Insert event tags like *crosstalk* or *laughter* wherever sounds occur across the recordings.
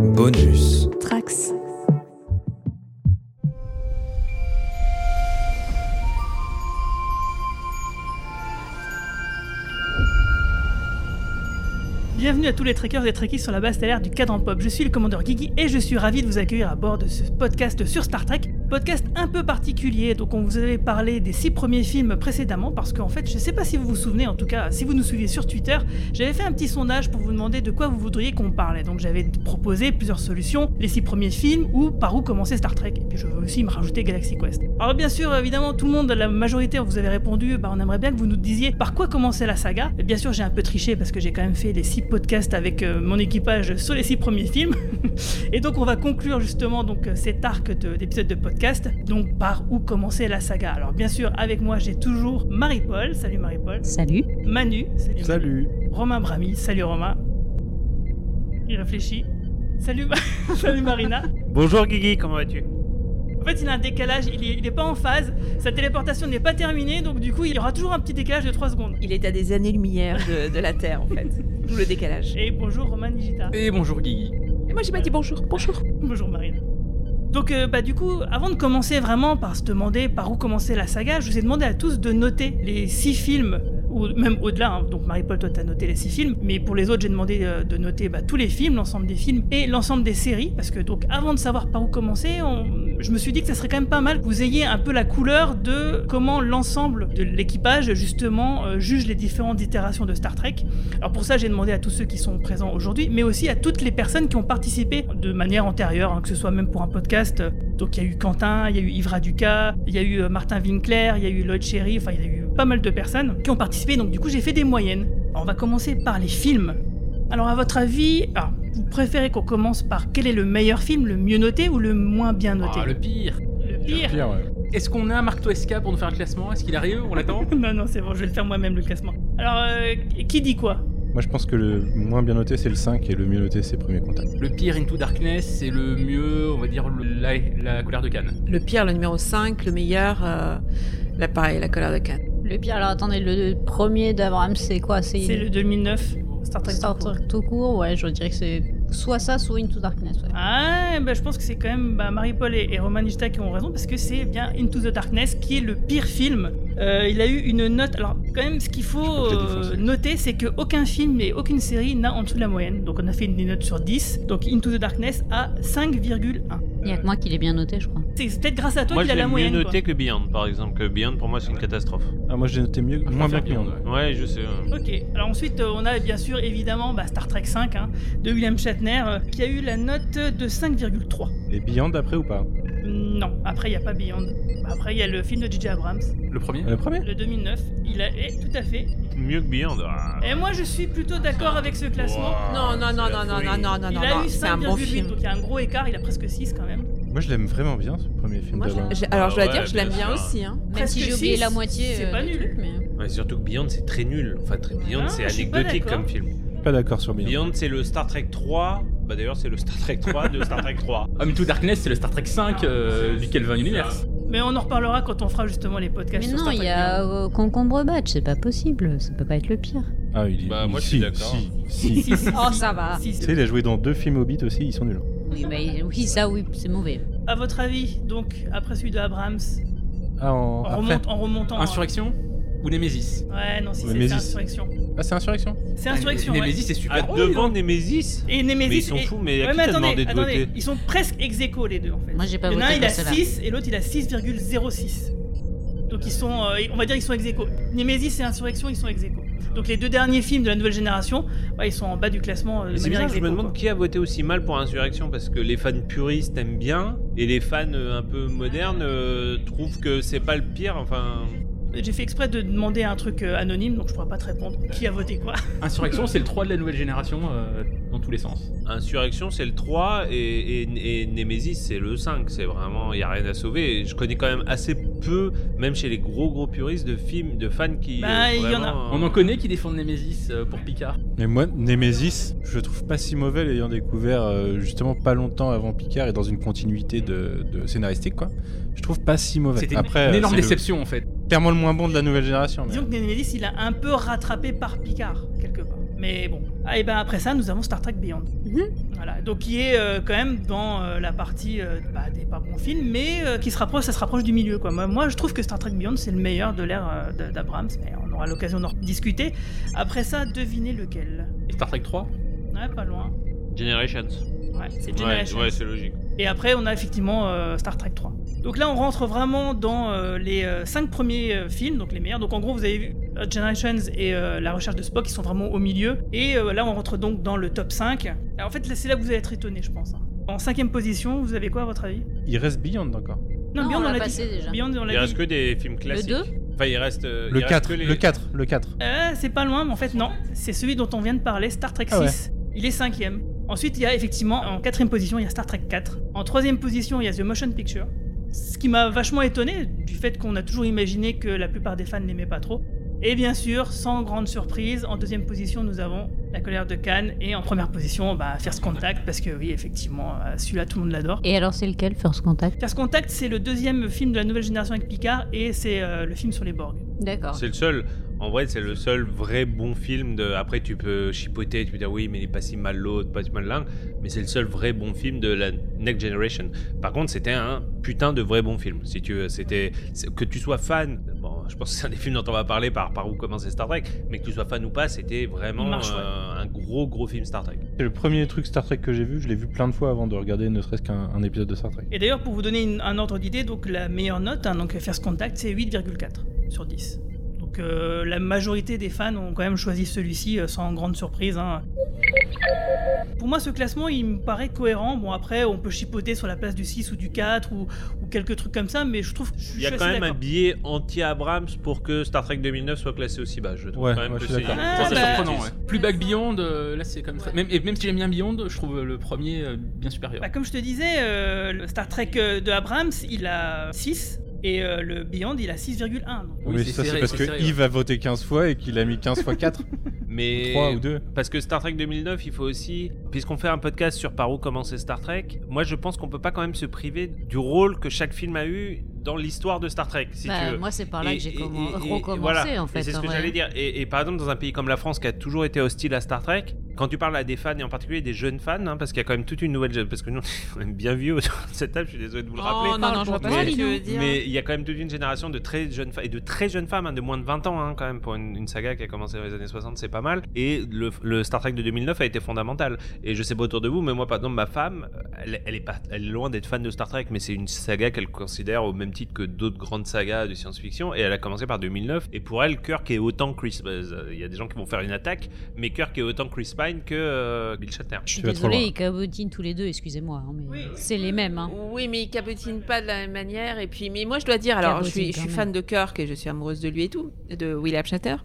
Bonus. Trax. Bienvenue à tous les trekkers et trekkies sur la base stellaire du cadran pop. Je suis le commandeur Guigui et je suis ravi de vous accueillir à bord de ce podcast sur Star Trek. Podcast un peu particulier, donc on vous avait parlé des six premiers films précédemment parce qu'en fait, je sais pas si vous vous souvenez, en tout cas, si vous nous suivez sur Twitter, j'avais fait un petit sondage pour vous demander de quoi vous voudriez qu'on parlait. Donc j'avais proposé plusieurs solutions, les six premiers films ou par où commencer Star Trek. Et puis je veux aussi me rajouter Galaxy Quest. Alors bien sûr, évidemment, tout le monde, la majorité, vous avez répondu, bah, on aimerait bien que vous nous disiez par quoi commencer la saga. Et bien sûr, j'ai un peu triché parce que j'ai quand même fait les six podcasts avec euh, mon équipage sur les six premiers films. *laughs* et donc on va conclure justement donc cet arc de- d'épisodes de, podcast. Donc par où commencer la saga. Alors bien sûr, avec moi j'ai toujours Marie-Paul. Salut Marie-Paul. Salut. Manu. Salut. Salut. Manu. Romain Brami. Salut Romain. Il réfléchit. Salut, *laughs* salut Marina. Bonjour Guigui, comment vas-tu? En fait, il a un décalage, il est, il est pas en phase, sa téléportation n'est pas terminée, donc du coup, il y aura toujours un petit décalage de 3 secondes. Il est à des années-lumière de, de la Terre, en fait. *laughs* D'où le décalage. Et bonjour Romain Nigita. Et bonjour Guigui. Et moi, j'ai pas dit bonjour. Bonjour. Bonjour Marina. Donc, euh, bah, du coup, avant de commencer vraiment par se demander par où commencer la saga, je vous ai demandé à tous de noter les six films, ou même au-delà. hein. Donc, Marie-Paul, toi, t'as noté les six films, mais pour les autres, j'ai demandé euh, de noter bah, tous les films, l'ensemble des films et l'ensemble des séries, parce que donc, avant de savoir par où commencer, je me suis dit que ça serait quand même pas mal que vous ayez un peu la couleur de comment l'ensemble de l'équipage, justement, euh, juge les différentes itérations de Star Trek. Alors pour ça, j'ai demandé à tous ceux qui sont présents aujourd'hui, mais aussi à toutes les personnes qui ont participé de manière antérieure, hein, que ce soit même pour un podcast. Donc il y a eu Quentin, il y a eu Yves Duca, il y a eu euh, Martin Winkler, il y a eu Lloyd Cherry, enfin il y a eu pas mal de personnes qui ont participé. Donc du coup, j'ai fait des moyennes. Alors, on va commencer par les films. Alors à votre avis, alors, vous préférez qu'on commence par quel est le meilleur film, le mieux noté ou le moins bien noté Ah, le pire. Le pire Pire, ouais. Est-ce qu'on a un Marc Toesca pour nous faire un classement? Est-ce qu'il arrive On l'attend? *laughs* Non, non, c'est bon, je vais le faire moi-même le classement. Alors, euh, qui dit quoi? Moi, je pense que le moins bien noté, c'est le 5 et le mieux noté, c'est Premier Contact. Le pire Into Darkness, c'est le mieux, on va dire, le- la, la colère de Cannes. Le pire, le numéro 5. Le meilleur, euh, là, pareil, la colère de Cannes. Le pire, alors attendez, le premier d'Abraham, c'est quoi? C'est le 2009, Star Trek. Star tout court. Trek tout court Ouais, je dirais que c'est soit ça, soit Into Darkness. Ouais. Ah, bah, je pense que c'est quand même bah, Marie-Paul et, et Roman Nishita qui ont raison parce que c'est bien Into the Darkness qui est le pire film. Euh, il a eu une note. Alors, quand même, ce qu'il faut euh, noter, c'est qu'aucun film et aucune série n'a en dessous de la moyenne. Donc, on a fait une note sur 10. Donc, Into the Darkness a 5,1. Il y a que moi qui l'ai bien noté, je crois. C'est peut-être grâce à toi Moi qu'il je a la mieux moyenne. noté que Beyond par exemple, que Beyond pour moi c'est une catastrophe. Ah, moi, j'ai noté mieux, Je moins bien que Beyond. Beyond, Ouais, je sais. Ok, alors ensuite euh, on a bien sûr évidemment bah, Star Trek 5 hein, de William Shatner qui a eu la note de 5,3. Et Beyond après ou pas? Non, après il n'y a pas Beyond. Après il y a le film de J.J. Abrams, Le premier Le premier le 2009. Il a, eh, tout à fait. Mieux que Beyond. ah. Et moi je suis plutôt d'accord avec ce classement. Non, non, non, non, non, non, non, non, il non, a non. eu C'est un bon 5,8, film. donc il y a un gros écart, il a presque 6 quand même. Moi, je l'aime vraiment bien, ce premier film Moi, je- alors, je dois Ouais, dire que je l'aime bien aussi. Hein. Même Presque si j'ai oublié la moitié. c'est euh, pas nul. mais... Ouais, surtout que Beyond c'est très nul. Enfin, très Beyond Ah, c'est pas anecdotique comme film. Pas d'accord sur Beyond. Beyond c'est le Star Trek 3. Bah d'ailleurs c'est le Star Trek 3 de Star Trek 3. Ah, Into Darkness, c'est le Star Trek 5 euh, du Kelvin Universe. Mais on en reparlera quand on fera justement les podcasts Mais sur non, Star il Trek y a euh, Concombre Batch, c'est pas possible. Ça peut pas être le pire. Ah, il Bah, il- moi, je si, suis d'accord. Si, si. *laughs* Si, si, Oh, ça va. si, Tu sais, il a joué dans deux films Hobbit aussi, ils sont nuls. Oui, bah, oui, ça, oui, c'est mauvais. À votre avis, donc, après celui de Abrams, Ah, en, en, après remonte- en remontant. hein. Insurrection? Ou Nemesis Ouais, non, si c'est Insurrection. Ah, c'est Insurrection C'est Insurrection, ouais. Nemesis, c'est super Ah, drôle, devant donc. Nemesis Et Mais Nemesis. ils sont et- fous, mais à Ouais, qui mais attendez, demandé de attendez, voter ils sont presque ex aequo les deux en fait. Moi, j'ai pas Il y en a un, voté il a pour celle-là. 6 et l'autre il a 6,06. Donc ils sont, euh, on va dire, ils sont ex aequo. Nemesis et Insurrection, ils sont ex aequo. Donc les deux derniers films de la nouvelle génération, ouais, ils sont en bas du classement. euh, C'est ex je me demande quoi. qui a voté aussi mal pour Insurrection parce que les fans puristes aiment bien et les fans euh, un peu modernes euh, trouvent que c'est pas le pire. Enfin, J'ai fait exprès de demander un truc euh, anonyme, donc je pourrais pas te répondre. Qui a voté quoi? *laughs* Insurrection, c'est le 3 de la nouvelle génération euh, dans tous les sens. Insurrection c'est le 3 et, et, et Nemesis c'est le 5. C'est vraiment, il y a rien à sauver. Et je connais quand même assez peu, même chez les gros gros puristes de films, de fans qui. Bah, euh, il y en a. On en connaît qui défendent Nemesis euh, pour Picard. Mais moi, Nemesis, je le trouve pas si mauvais, l'ayant découvert euh, justement pas longtemps avant Picard et dans une continuité de, de scénaristique, quoi. Je trouve pas si mauvais. C'était Après, une énorme le- déception en fait. Clairement le moins bon de la nouvelle génération. mais- Disons que Nemesis il a un peu rattrapé par Picard quelque part. Mais bon, Ah, et ben après ça, nous avons Star Trek Beyond. Mhm. Voilà, donc qui est euh, quand même dans euh, la partie euh, bah, des pas bons films, mais euh, qui se rapproche, ça se rapproche du milieu. Quoi. Moi, moi, je trouve que Star Trek Beyond, c'est le meilleur de l'ère euh, d'Abrams, mais on aura l'occasion d'en discuter. Après ça, devinez lequel? Star Trek 3 Ouais, pas loin. Generations. Ouais, c'est Ouais, Generations. ouais, c'est logique. Et après, on a effectivement euh, Star Trek 3. Donc là, on rentre vraiment dans euh, les euh, cinq premiers euh, films, donc les meilleurs. Donc en gros, vous avez vu euh, Generations et euh, La Recherche de Spock, qui sont vraiment au milieu. Et euh, là, on rentre donc dans le top 5. Alors, en fait, là, c'est là que vous allez être étonné, je pense. hein. En cinquième position, vous avez quoi à votre avis? Il reste Beyond encore. Non, Beyond, on l'a passé dit. déjà. Beyond, on Il reste dit. que des films classiques. deux? Enfin, il reste. euh, il Le reste 4, que les- le 4, le 4. Euh, c'est pas loin, mais en fait, non. C'est celui dont on vient de parler, Star Trek 6. Ah ouais. Il est cinquième. Ensuite, il y a effectivement, en quatrième position, il y a Star Trek 4. En troisième position, il y a The Motion Picture. Ce qui m'a vachement étonné, du fait qu'on a toujours imaginé que la plupart des fans n'aimaient pas trop. Et bien sûr, sans grande surprise, en deuxième position, nous avons La colère de Cannes. Et en première position, bah, First Contact, parce que oui, effectivement, euh, celui-là, tout le monde l'adore. Et alors, c'est lequel, First Contact? First Contact, c'est le deuxième film de la nouvelle génération avec Picard, et c'est euh, le film sur les Borg. D'accord. C'est le seul. En vrai, c'est le seul vrai bon film. De... Après, tu peux chipoter, tu peux dire oui, mais il est pas si mal l'autre, pas si mal l'un. Mais c'est le seul vrai bon film de la Next Generation. Par contre, c'était un putain de vrai bon film. Si tu veux, c'était que tu sois fan. Bon, je pense que c'est un des films dont on va parler par par où commencer Star Trek. Mais que tu sois fan ou pas, c'était vraiment marche, ouais. euh, un gros gros film Star Trek. C'est le premier truc Star Trek que j'ai vu. Je l'ai vu plein de fois avant de regarder ne serait-ce qu'un un épisode de Star Trek. Et d'ailleurs, pour vous donner une- un ordre d'idée, donc la meilleure note, hein, donc First Contact, c'est 8,4 sur 10. Donc euh, la majorité des fans ont quand même choisi celui-ci euh, sans grande surprise. hein. Pour moi, ce classement, il me paraît cohérent. Bon, après, on peut chipoter sur la place du 6 ou du 4 ou, ou quelques trucs comme ça, mais je trouve. je Il y a quand même un biais anti-Abrams pour que Star Trek 2009 soit classé aussi bas. Je trouve Ouais, quand même ouais, que je suis c'est d'accord. Ah, c'est bah- surprenant, ouais. Plus back Beyond, euh, là c'est comme très... Même, et même si j'aime bien Beyond, je trouve le premier euh, bien supérieur. Bah, comme je te disais, euh, le Star Trek euh, de Abrams, il a 6 et euh, le Beyond, il a 6,1. donc. Oui, mais c'est ça, c'est parce que Yves a voté 15 fois et qu'il a mis 15 fois 4. *laughs* Mais 3 ou 2. Parce que Star Trek 2009, il faut aussi, puisqu'on fait un podcast sur par où commencer Star Trek, moi je pense qu'on peut pas quand même se priver du rôle que chaque film a eu dans l'histoire de Star Trek, si Bah, tu veux. Moi, c'est par là Et- que j'ai recommencé, voilà. en fait. C'est ce que j'allais dire. Et, et par exemple, dans un pays comme la France qui a toujours été hostile à Star Trek, quand tu parles à des fans et en particulier des jeunes fans, hein, parce qu'il y a quand même toute une nouvelle, parce que nous *laughs* on est bien vieux autour de cette table, je suis désolé de vous le rappeler. Oh non, non, je vois pas Mais- ce que tu veux dire. Mais il y a quand même toute une génération de très jeunes femmes et de très jeunes femmes, hein, de moins de 20 ans hein, quand même pour une, une saga qui a commencé dans les années 60, c'est pas mal. Et le, le Star Trek de 2009 a été fondamental. Et je sais pas autour de vous, mais moi par exemple ma femme, elle, elle est pas, elle est loin d'être fan de Star Trek, mais c'est une saga qu'elle considère au même titre que d'autres grandes sagas de science-fiction. Et elle a commencé par 2009. Et pour elle, Kirk est autant Chris. euh, Il y a des gens qui vont faire une attaque, mais Kirk est autant Chris Pine que euh, Bill Shatner. Je suis loin. ils cabotinent tous les deux, excusez-moi. hein, mais Oui. C'est les mêmes. Hein. Oui, mais il cabotine pas de la même manière. Et puis, mais moi, je dois dire, alors, je suis, je quand suis même. fan de Kirk et je suis amoureuse de lui et tout, de William Shatter,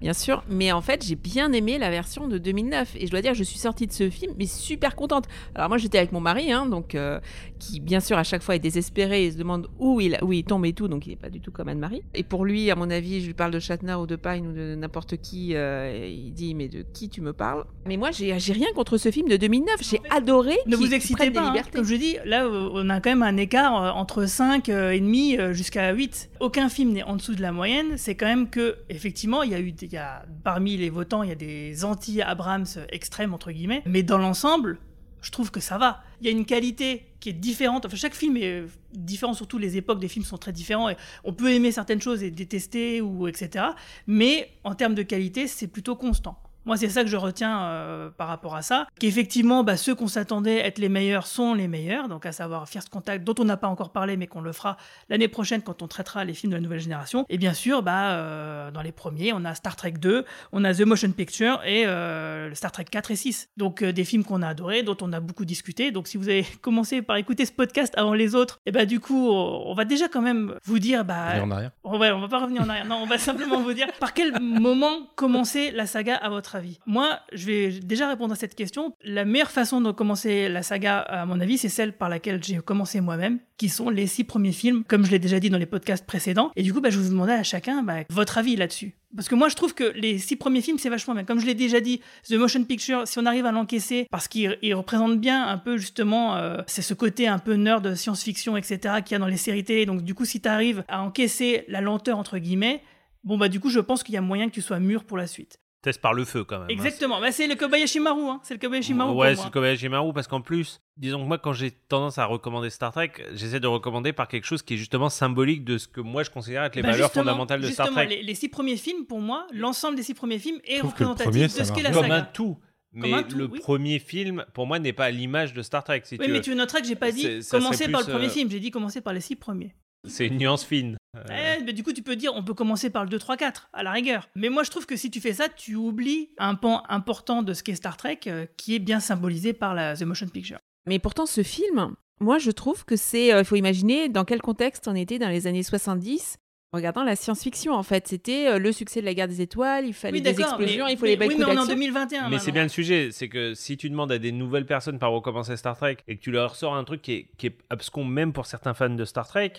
bien sûr. Mais en fait, j'ai bien aimé la version de 2009. Et je dois dire, je suis sortie de ce film, mais super contente. Alors moi, j'étais avec mon mari, hein, donc euh, qui, bien sûr, à chaque fois est désespéré et se demande où il, où il tombe et tout. Donc, il est pas du tout comme Anne-Marie. Et pour lui, à mon avis, je lui parle de Shatner ou de Pine ou de n'importe qui. euh, il dit, mais de qui tu me parles? Mais moi, j'ai rien contre ce film de 2009. J'ai adoré. Ne vous excitez pas, hein. comme je dis, là on a quand même un écart euh, entre 5 euh, et demi jusqu'à 8. Aucun film n'est en dessous de la moyenne, c'est quand même que effectivement, il y a eu y a, parmi les votants, il y a des anti-Abrams extrêmes entre guillemets, mais dans l'ensemble, je trouve que ça va. Il y a une qualité qui est différente. Enfin, chaque film est différent, surtout les époques des films sont très différents. Et on peut aimer certaines choses et détester ou etc. Mais en termes de qualité, c'est plutôt constant. Moi, c'est ça que je retiens euh, par rapport à ça. Qu'effectivement, bah, ceux qu'on s'attendait être les meilleurs sont les meilleurs, donc à savoir First Contact, dont on n'a pas encore parlé, mais qu'on le fera l'année prochaine quand on traitera les films de la nouvelle génération. Et bien sûr, bah, euh, dans les premiers, on a Star Trek 2, on a The Motion Picture et euh, Star Trek 4 et 6. Donc des films qu'on a adorés, dont on a beaucoup discuté. Donc si vous avez *laughs* commencé par écouter ce podcast avant les autres, et bah du coup, on va déjà quand même vous dire, bah, en arrière. va, on va pas revenir en arrière. Non, on va *laughs* simplement vous dire par quel moment commencer la saga à votre avis. Moi, je vais déjà répondre à cette question. La meilleure façon de commencer la saga, à mon avis, c'est celle par laquelle j'ai commencé moi-même, qui sont les six premiers films, comme je l'ai déjà dit dans les podcasts précédents. Et du coup, bah, je vous demander à chacun bah, votre avis là-dessus. Parce que moi, je trouve que les six premiers films, c'est vachement bien. Comme je l'ai déjà dit, The Motion Picture, si on arrive à l'encaisser, parce qu'il il représente bien un peu justement, euh, c'est ce côté un peu nerd de science-fiction, etc., qu'il y a dans les séries télé. Donc du coup, si tu arrives à encaisser la lenteur, entre guillemets, bon bah du coup, je pense qu'il y a moyen que tu sois mûr pour la suite. Test par le feu quand même. hein. Exactement. Bah, c'est le Kobayashi Maru. Hein. C'est le Kobayashi Maru. Ouais, c'est le Kobayashi Maru parce qu'en plus, disons que moi, quand j'ai tendance à recommander Star Trek, j'essaie de recommander par quelque chose qui est justement symbolique de ce que moi je considère être les Bah, valeurs fondamentales de Star Trek. Les, les six premiers films, pour moi, l'ensemble des six premiers films est représentatif premier, de ce qu'est la marche Comme un saga. tout. Mais un tout, le oui. premier film, pour moi, n'est pas à l'image de Star Trek. Si Oui, tu mais veux. tu noteras que j'ai pas dit commencer par le premier euh, film, j'ai dit commencer par les six premiers. C'est une nuance fine. Euh, Eh, mais du coup, tu peux dire on peut commencer par le 2, 3, 4, à la rigueur. Mais moi, je trouve que si tu fais ça, tu oublies un pan important de ce qu'est Star Trek, euh, qui est bien symbolisé par la The Motion Picture. Mais pourtant, ce film, moi, je trouve que c'est. Il faut imaginer dans quel contexte on était dans les années 70. Regardant la science-fiction, en fait, c'était euh, le succès de la guerre des étoiles, il fallait Oui, des explosions, mais, il fallait des Oui, mais on est en d'action. 2021. Mais c'est bien le sujet, c'est que si tu demandes à des nouvelles personnes par recommencer Star Trek et que tu leur sors un truc qui est, qui est abscon même pour certains fans de Star Trek,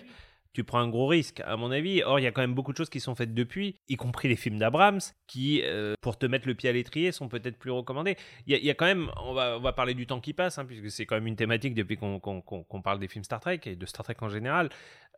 tu prends un gros risque, à mon avis. Or, il y a quand même beaucoup de choses qui sont faites depuis, y compris les films d'Abrams, qui, euh, pour te mettre le pied à l'étrier, sont peut-être plus recommandés. Il y, a- il y a quand même, on va, on va parler du temps qui passe, hein, puisque c'est quand même une thématique depuis qu'on parle des films Star Trek et de Star Trek en général.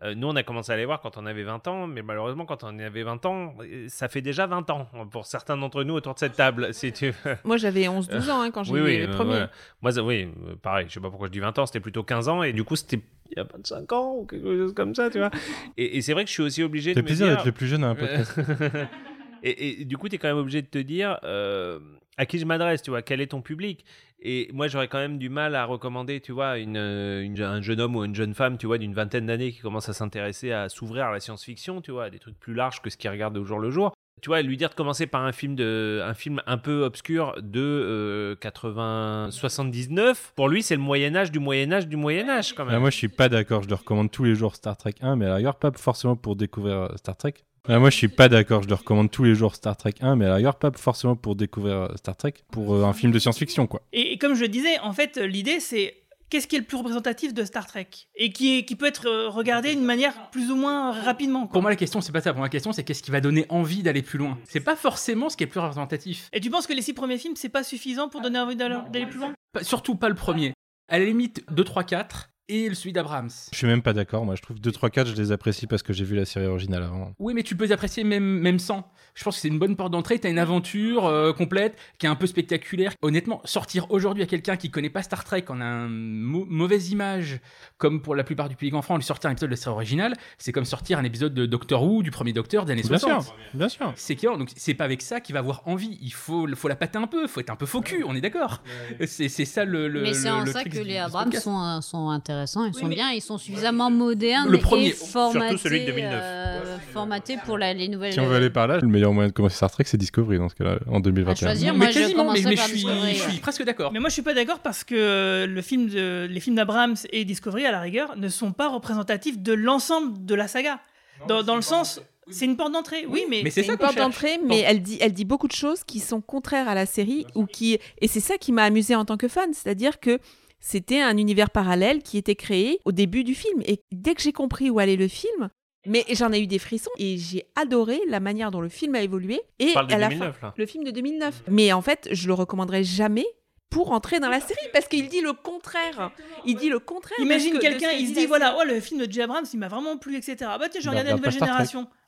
Euh, nous, on a commencé à les voir quand on avait 20 ans, mais malheureusement, quand on avait 20 ans, euh, ça fait déjà 20 ans pour certains d'entre nous autour de cette table, si tu. Moi, j'avais 11-12 ans hein, quand j'ai Oui, vu oui, le euh, premier. ouais. Moi, oui, pareil, je sais pas pourquoi je dis 20 ans, c'était plutôt 15 ans, et du coup, c'était il y a 25 ans, ou quelque chose comme ça, tu vois. Et, et c'est vrai que je suis aussi obligé de C'est plaisir dire... d'être le plus jeune à un podcast. *laughs* et, et du coup, tu es quand même obligé de te dire euh, à qui je m'adresse, tu vois, quel est ton public? Et moi, j'aurais quand même du mal à recommander, tu vois, une, euh, une- un jeune homme ou une jeune femme, tu vois, d'une vingtaine d'années qui commence à s'intéresser à s'ouvrir à la science-fiction, tu vois, à des trucs plus larges que ce qu'il regarde au jour le jour. Tu vois, lui dire de commencer par un film, de, un film un peu obscur de euh, 80, 79, pour lui, c'est le Moyen-Âge du Moyen-Âge du Moyen-Âge, quand même. Ah, moi, je suis pas d'accord. Je le recommande tous les jours Star Trek 1, mais à la rigueur, pas forcément pour découvrir euh, Star Trek. Ah, moi, je suis pas d'accord. Je le recommande tous les jours Star Trek 1, mais à la rigueur, pas forcément pour découvrir euh, Star Trek, pour euh, un film de science-fiction, quoi. Et, et comme je le disais, en fait, l'idée, c'est qu'est-ce qui est le plus représentatif de Star Trek Et qui, est- qui peut être euh, regardé d'une manière plus ou moins rapidement. quoi. Pour moi, la question, c'est pas ça. Pour moi, la question, c'est qu'est-ce qui va donner envie d'aller plus loin. C'est pas forcément ce qui est plus représentatif. Et tu penses que les six premiers films, c'est pas suffisant pour donner envie d'aller plus loin? Surtout pas le premier. À la limite, 2, 3, 4 et le celui d'Abrams. Je suis même pas d'accord. Moi, je trouve 2, 3, 4, je les apprécie parce que j'ai vu la série originale avant. Oui, mais tu peux les apprécier même, même sans. Je pense que c'est une bonne porte d'entrée. T'as une aventure euh, complète qui est un peu spectaculaire. Honnêtement, sortir aujourd'hui à quelqu'un qui connaît pas Star Trek en a une mau- mauvaise image, comme pour la plupart du public en France, lui sortir un épisode de la série originale, c'est comme sortir un épisode de Doctor Who, du premier Docteur des années Bien 60. sûr, bien sûr. C'est qu'il y a- donc c'est pas avec ça qu'il va avoir envie. Il faut, faut la pâter un peu, faut être un peu faux cul, on est d'accord. C'est c'est ça le. le Mais c'est en le ça que les Abrams sont, euh, sont intéressants, ils sont mais- bien, ils sont suffisamment modernes Le premier, et formatés, surtout celui de 2009. euh, formatés pour la- les nouvelles. Si on veut aller par là, le meilleur moyen de commencer Star Trek, c'est Discovery dans ce cas-là, en 2021. À choisir. Moi, mais je quasiment, mais, commencerai mais par je, suis, je presque d'accord. Mais moi, je suis pas d'accord parce que euh, le film de, les films d'Abrams et Discovery, à la rigueur, ne sont pas représentatifs de l'ensemble de la saga. Dans, dans le sens, c'est une porte d'entrée, oui, mais. Mais c'est une porte d'entrée, mais elle dit, elle dit beaucoup de choses qui sont contraires à la série ou qui et c'est ça qui m'a amusé en tant que fan, c'est-à-dire que c'était un univers parallèle qui était créé au début du film et dès que j'ai compris où allait le film, mais j'en ai eu des frissons et j'ai adoré la manière dont le film a évolué et On parle de à la 2009, fin, là. le film de 2009. Mais en fait, je le recommanderais jamais pour entrer dans la série parce qu'il dit le contraire. Il dit le contraire. Imagine que- quelqu'un, il se dit voilà, oh, le film de J. Abrams, il m'a vraiment plu, etc. Ah bah tiens, je regardais la regarde nouvelle Trek.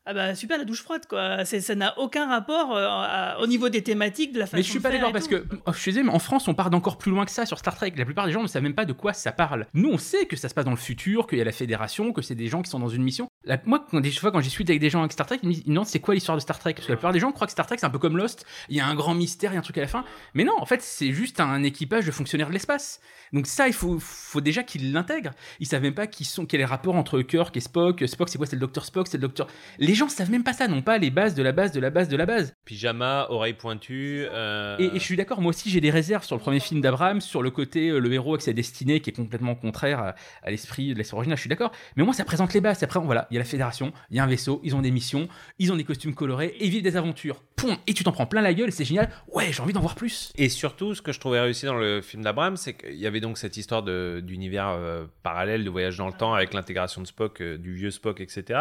Ah bah super, la douche froide, quoi. Ça n'a aucun rapport euh, à- au niveau des thématiques, de la façon Mais je suis pas d'accord parce que oh, je suis désolé, mais en France, on part d'encore plus loin que ça sur Star Trek. La plupart des gens ne savent même pas de quoi ça parle. Nous, on sait que ça se passe dans le futur, qu'il y a la Fédération, que c'est des gens qui sont dans une mission. La- moi, quand des fois, quand j'ai discute avec des gens avec Star Trek, ils me disent demandent c'est quoi l'histoire de Star Trek? Parce que la plupart des gens croient que Star Trek c'est un peu comme Lost. Il y a un grand mystère, il y a un truc à la fin. Mais non, en fait, c'est juste un équipage de fonctionnaires de l'espace. Donc ça, il faut, faut déjà qu'ils l'intègrent. Ils savent même pas qui sont, quel est le rapport entre Kirk et Spock. Spock, c'est quoi? C'est le docteur Spock, c'est le docteur. Les gens savent même pas ça, non pas les bases de la base de la base de la base. Pyjama, oreille pointue. euh, Et, et je suis d'accord, moi aussi j'ai des réserves sur le premier film d'Abraham, sur le côté euh, le héros avec sa destinée qui est complètement contraire à, à l'esprit de l'histoire originale, je suis d'accord. Mais moi ça présente les bases. Après, voilà, il y a la fédération, il y a un vaisseau, ils ont des missions, ils ont des costumes colorés et ils vivent des aventures. Point. Et tu t'en prends plein la gueule et c'est génial. Ouais, j'ai envie d'en voir plus. Et surtout, ce que je trouvais réussi dans le film d'Abraham, c'est qu'il y avait donc cette histoire d'univers euh, parallèle, de voyage dans le temps, avec l'intégration de Spock, euh, du vieux Spock, etc.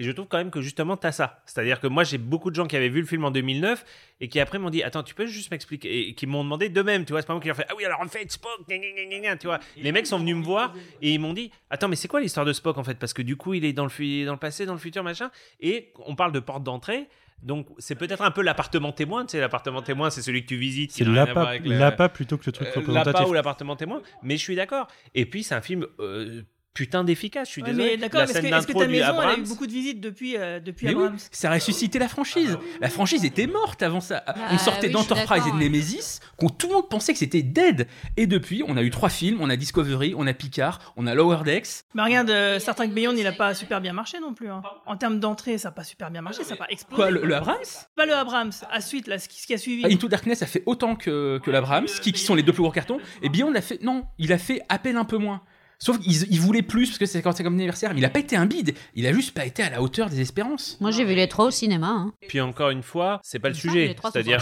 Et je trouve quand même que justement, tu as ça. C'est-à-dire que moi, j'ai beaucoup de gens qui avaient vu le film en 2009 et qui après m'ont dit Attends, tu peux juste m'expliquer Et qui m'ont demandé d'eux-mêmes, tu vois. C'est pas moi qui leur fait Ah oui, alors en fait, Spock, gna, gna, gna, tu vois. Les mecs sont venus me voir et ils m'ont dit Attends, mais c'est quoi l'histoire de Spock en fait? Parce que du coup, il est dans le, dans le passé, dans le futur, machin. Et on parle de porte d'entrée. Donc c'est peut-être un peu l'appartement témoin. Tu sais, l'appartement témoin, c'est celui que tu visites. C'est avec le- plutôt que le truc euh, représentatif. l'appât ou l'appartement témoin. Mais je suis d'accord. Et puis c'est un film euh, putain d'efficace. Je suis Ouais, désolé. mais d'accord, La est-ce que, est-ce que ta maison, elle a eu beaucoup de visites depuis, euh, depuis Mais oui, ça a ressuscité la franchise. La franchise était morte avant ça. on Ah, sortait oui, d'Enterprise et de. Nemesis, qu'on tout le monde pensait que c'était dead. Et depuis, on a eu trois films, on a Discovery, on a Picard, on a Lower Decks. Mais regarde, euh, Star Trek Beyond, il a pas super bien marché non plus. hein. En termes d'entrée, ça a pas super bien marché, ça a pas explosé. Quoi, le, le Abrams? Pas le Abrams, à suite, là, ce qui, ce qui a suivi. Ah, Into Darkness a fait autant que, que l'Abrams, qui, qui sont les deux plus gros cartons. Et Beyond a fait. Non, il a fait à peine un peu moins. Sauf qu'il il voulait plus parce que c'est quand c'est comme anniversaire. Mais il a pas été un bide. Il a juste pas été à la hauteur des espérances. Moi, j'ai vu les trois au cinéma. Hein. Puis encore une fois, c'est pas le sujet. Les trois sont C'est-à-dire.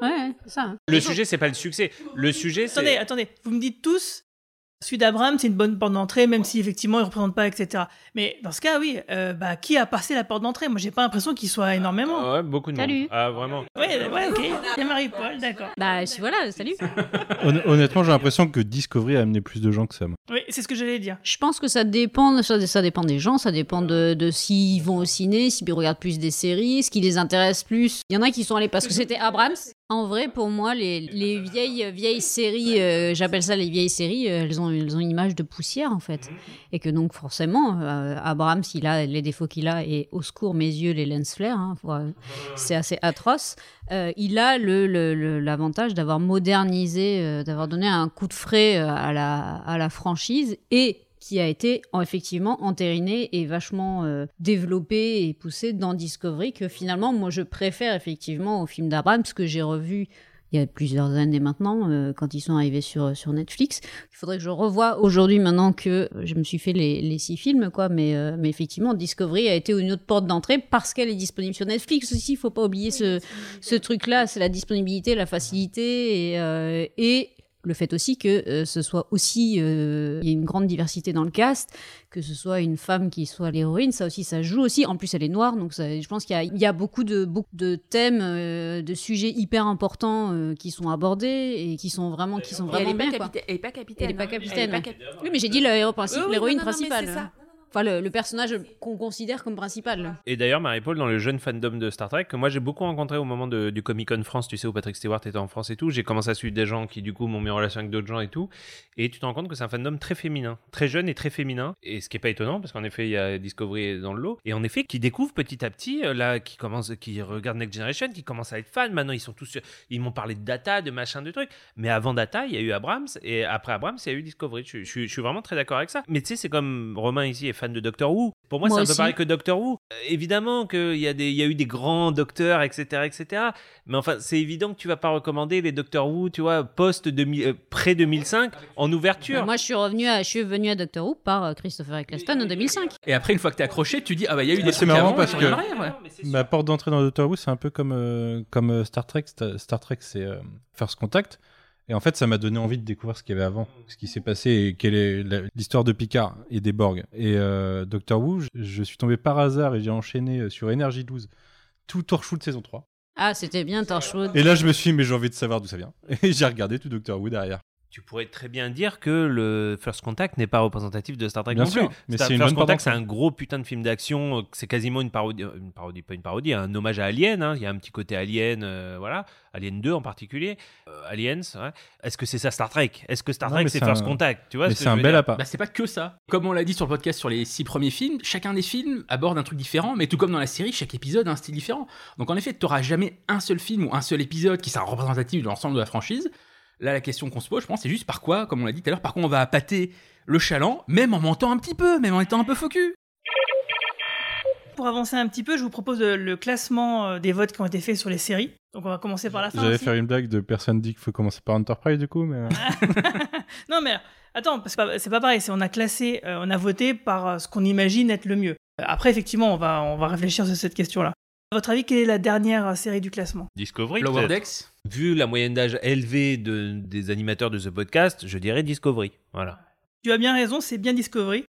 Hein. Le sujet, c'est pas le succès. Le sujet, Attendez, attendez, vous me dites tous, celui d'Abrams, c'est une bonne porte d'entrée, même si effectivement il représente pas, etc. Mais dans ce cas, oui, euh, bah, qui a passé la porte d'entrée? Moi, j'ai pas l'impression qu'il soit énormément. Ah Ouais, beaucoup de Salut. monde. Ah, vraiment. Ouais, ouais, ok. Il y a Marie-Paul, d'accord. Bah, si, voilà, salut. *laughs* Hon- Honnêtement, j'ai l'impression que Discovery a amené plus de gens que ça. moi. Oui, c'est ce que j'allais dire. Je pense que ça dépend, ça, ça dépend des gens, ça dépend de, de s'ils vont au ciné, s'ils regardent plus des séries, ce qui les intéresse plus. Il y en a qui sont allés parce que c'était Abrams. En vrai, pour moi, les, les vieilles, vieilles séries, euh, j'appelle ça les vieilles séries, euh, elles, ont, elles ont une image de poussière en fait. Et que donc forcément, euh, Abrams, il a les défauts qu'il a, et au secours, mes yeux, les lens flares, hein, c'est assez atroce. Il a le- le- l'avantage d'avoir modernisé, d'avoir donné un coup de frais à la, à la franchise et qui a été en- effectivement entériné et vachement euh, développé et poussé dans Discovery que finalement moi je préfère effectivement au film d'Abrams que j'ai revu il y a plusieurs années maintenant euh, quand ils sont arrivés sur, sur Netflix. Il faudrait que je revoie aujourd'hui maintenant que je me suis fait les, les six films quoi mais, euh, mais effectivement Discovery a été une autre porte d'entrée parce qu'elle est disponible sur Netflix aussi, il faut pas oublier ce, ce truc-là, c'est la disponibilité, la facilité et, euh, et le fait aussi que euh, ce soit aussi euh, il y a une grande diversité dans le cast, que ce soit une femme qui soit l'héroïne, ça aussi ça joue aussi. En plus elle est noire, donc ça- je pense qu'il y a, il y a beaucoup de beaucoup de thèmes, euh, de sujets hyper importants euh, qui sont abordés et qui sont vraiment qui sont Et elle vraiment pas bien. quoi. capitaine. Elle est pas capitaine. Elle est pas hein. capitaine, Elle est pas ouais. cap- Oui, mais j'ai dit le héros principal, Oui, oui, l'héroïne principale. Enfin le, personnage qu'on considère comme principal. Et d'ailleurs, Marie-Paul, dans le jeune fandom de Star Trek, que moi j'ai beaucoup rencontré au moment du Comic Con France, tu sais, où Patrick Stewart était en France et tout, j'ai commencé à suivre des gens qui, du coup, m'ont mis en relation avec d'autres gens et tout. Et tu te rends compte que c'est un fandom très féminin, très jeune et très féminin. Et ce qui est pas étonnant, parce qu'en effet, il y a Discovery dans le lot. Et en effet, qui découvrent petit à petit, euh, là, qui commencent, qui regardent Next Generation, qui commencent à être fans. Maintenant, ils sont tous, ils m'ont parlé de Data, de machin, de trucs. Mais avant Data, il y a eu Abrams. Et après Abrams, il y a eu Discovery. Je- je suis vraiment très d'accord avec ça. Mais tu sais, c'est comme Romain ici est fan de Doctor Who. Pour moi, Moi c'est un peu pareil que Doctor Who. Euh, évidemment qu'il y, a des- y a eu des grands docteurs, etc., etc. Mais enfin, c'est évident que tu vas pas recommander les Doctor Who, tu vois, post près 2005 en ouverture. Moi je suis revenu à je suis venu à Doctor Who par euh, Christopher Eccleston en 2005. Et après, une fois que t'es accroché, tu dis Ah bah il y a eu des c'est trucs marrant parce que- arrière, ouais. Ma porte d'entrée dans Doctor Who, c'est un peu comme, euh, comme euh, Star Trek. Sta- Star Trek, c'est euh, First Contact. Et en fait, ça m'a donné envie de découvrir ce qu'il y avait avant, ce qui s'est passé et quelle est l'histoire de Picard et des Borg. Et euh, Doctor Who, je, je suis tombé par hasard et j'ai enchaîné euh, sur Energy 12, tout Torchwood saison 3. Ah c'était bien Torchwood. Et là, je me suis dit, mais j'ai envie de savoir d'où ça vient. Et j'ai regardé tout Doctor Who derrière. Tu pourrais très bien dire que le First Contact n'est pas représentatif de Star Trek Bien non sûr, plus. mais Star- First bonne Contact, c'est un gros putain de film d'action. euh, C'est quasiment une parodie, euh, une parodie, pas une parodie, un hommage à Alien. hein. Il y a un petit côté Alien, euh, voilà, Alien 2 en particulier, Euh, Aliens. ouais. Est-ce que c'est ça Star Trek? Est-ce que Star Non, Trek c'est c'est First un- Contact? Tu vois Mais ce que c'est un bel appât. Bah, c'est pas que ça. Comme on l'a dit sur le podcast sur les six premiers films, chacun des films aborde un truc différent, mais tout comme dans la série, chaque épisode a un style différent. Donc en effet, tu n'auras jamais un seul film ou un seul épisode qui sera représentatif de l'ensemble de la franchise. Là, la question qu'on se pose, je pense, c'est juste par quoi, comme on l'a dit tout à l'heure, par quoi on va appâter le chaland, même en mentant un petit peu, même en étant un peu focus. Pour avancer un petit peu, je vous propose euh, le classement euh, des votes qui ont été faits sur les séries. Donc on va commencer par la fin. J'allais faire une blague de personne dit qu'il faut commencer par Enterprise du coup, mais. euh, *laughs* non mais attends, parce que c'est pas- pareil. C'est on a classé, on a voté par ce qu'on imagine être le mieux. Après effectivement, on va on va réfléchir sur cette question-là. À votre avis, quelle est la dernière série du classement? Discovery. Lower. Decks? Vu la moyenne d'âge élevée de, des animateurs de ce podcast, je dirais Discovery. Voilà. Tu as bien raison, c'est bien Discovery.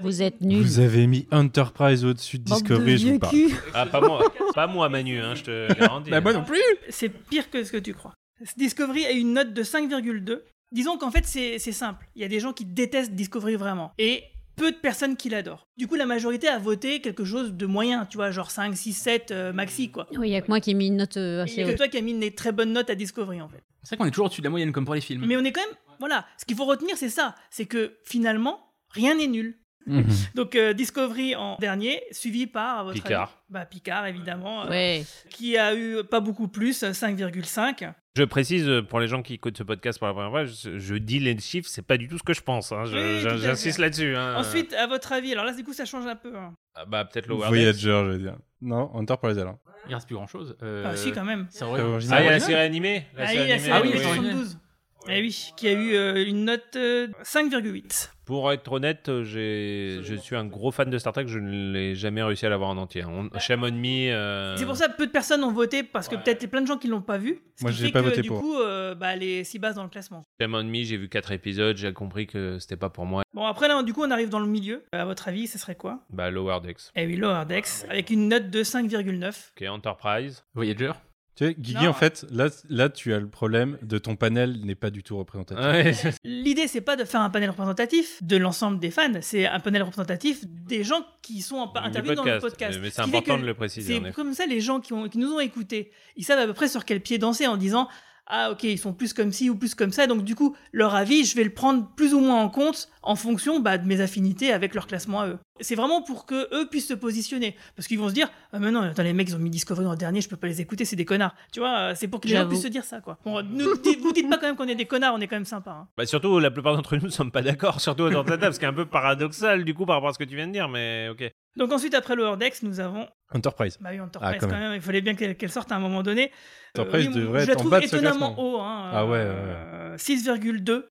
Vous êtes nuls. Vous avez mis Enterprise au-dessus de Bande de Discovery, je vous parle. culs. Ah, pas moi, pas moi, Manu, hein, je te *laughs* garantis. Bah, moi non plus. C'est pire que ce que tu crois. Discovery a une note de 5,2. Disons qu'en fait c'est c'est simple. Il y a des gens qui détestent Discovery vraiment. Et peu de personnes qui l'adorent. Du coup, la majorité a voté quelque chose de moyen, tu vois, genre 5, 6, 7 euh, maxi, quoi. Oui, il y a que moi qui ai mis une note euh, Et assez il y a que haute. toi qui as mis une très bonne note à Discovery, en fait. C'est vrai qu'on est toujours au-dessus de la moyenne comme pour les films. Mais on est quand même. Voilà, ce qu'il faut retenir, c'est ça. C'est que finalement, rien n'est nul. Mhm. Donc euh, Discovery en dernier, suivi par votre Picard. avis bah, Picard évidemment, euh, qui a eu pas beaucoup plus, 5,5. Je précise euh, pour les gens qui écoutent ce podcast pour la première fois, je, je dis les chiffres, c'est pas du tout ce que je pense. hein. Oui, J'insiste là-dessus. hein. Ensuite, à votre avis, alors là du coup ça change un peu. hein. Ah bah peut-être Decks. Voyager, je veux dire. Non, Enterprise alors. Il reste plus grand-chose. Euh, Ah si quand même. C'est vrai. original. Ah, il y a la série animée. La Ah série oui, la animée, série Ah oui, animée c'est oui. original. 72. Eh oui, qui a eu euh, une note euh, 5,8. Pour être honnête, euh, j'ai- je suis un gros fan de Star Trek, je ne l'ai jamais réussi à l'avoir en entier. On, Shame on me. euh, C'est pour ça que peu de personnes ont voté parce que peut-être il y a plein de gens qui l'ont pas vu. Ce Moi, j'ai fait pas que, voté du pour. coup, euh, bah, elle est si basse dans le classement. Shame on me, j'ai vu 4 épisodes, j'ai compris que c'était pas pour moi. Bon après là, du coup, on arrive dans le milieu. À votre avis, ce serait quoi? Bah Lower Decks. Eh oui, Lower Decks avec une note de 5,9. Ok, Enterprise. Voyager. Tu sais, Guigui, Non. en fait, là, là, tu as le problème de ton panel n'est pas du tout représentatif. Ouais, *laughs* L'idée, c'est pas de faire un panel représentatif de l'ensemble des fans, c'est un panel représentatif des gens qui sont en- du intervenus dans le podcast. Mais c'est important de le préciser. C'est comme ça, les gens qui, ont, qui nous ont écoutés, ils savent à peu près sur quel pied danser en disant Ah, ok, ils sont plus comme ci ou plus comme ça. Donc, du coup, leur avis, je vais le prendre plus ou moins en compte en fonction bah, de mes affinités avec leur classement à eux. C'est vraiment pour que eux puissent se positionner. Parce qu'ils vont se dire Ah, mais non, attends, les mecs, ils ont mis Discovery en dernier, je peux pas les écouter, c'est des connards. Tu vois, euh, c'est pour que les gens puissent se dire ça, quoi. Bon, ne dites- vous dites pas quand même qu'on est des connards, on est quand même sympa. hein. Bah, surtout, la plupart d'entre nous ne sommes pas d'accord, surtout autour de la table, ce qui est un peu paradoxal du coup par rapport à ce que tu viens de dire, mais ok. Donc, ensuite, après le Wordex, nous avons Enterprise. Bah oui, Enterprise Ah, quand quand, même. même. il fallait bien qu'elle sorte à un moment donné. Enterprise oui, devrait je la être en trouve bas de ce étonnamment haut. Hein, Ah ouais, euh, 6,2.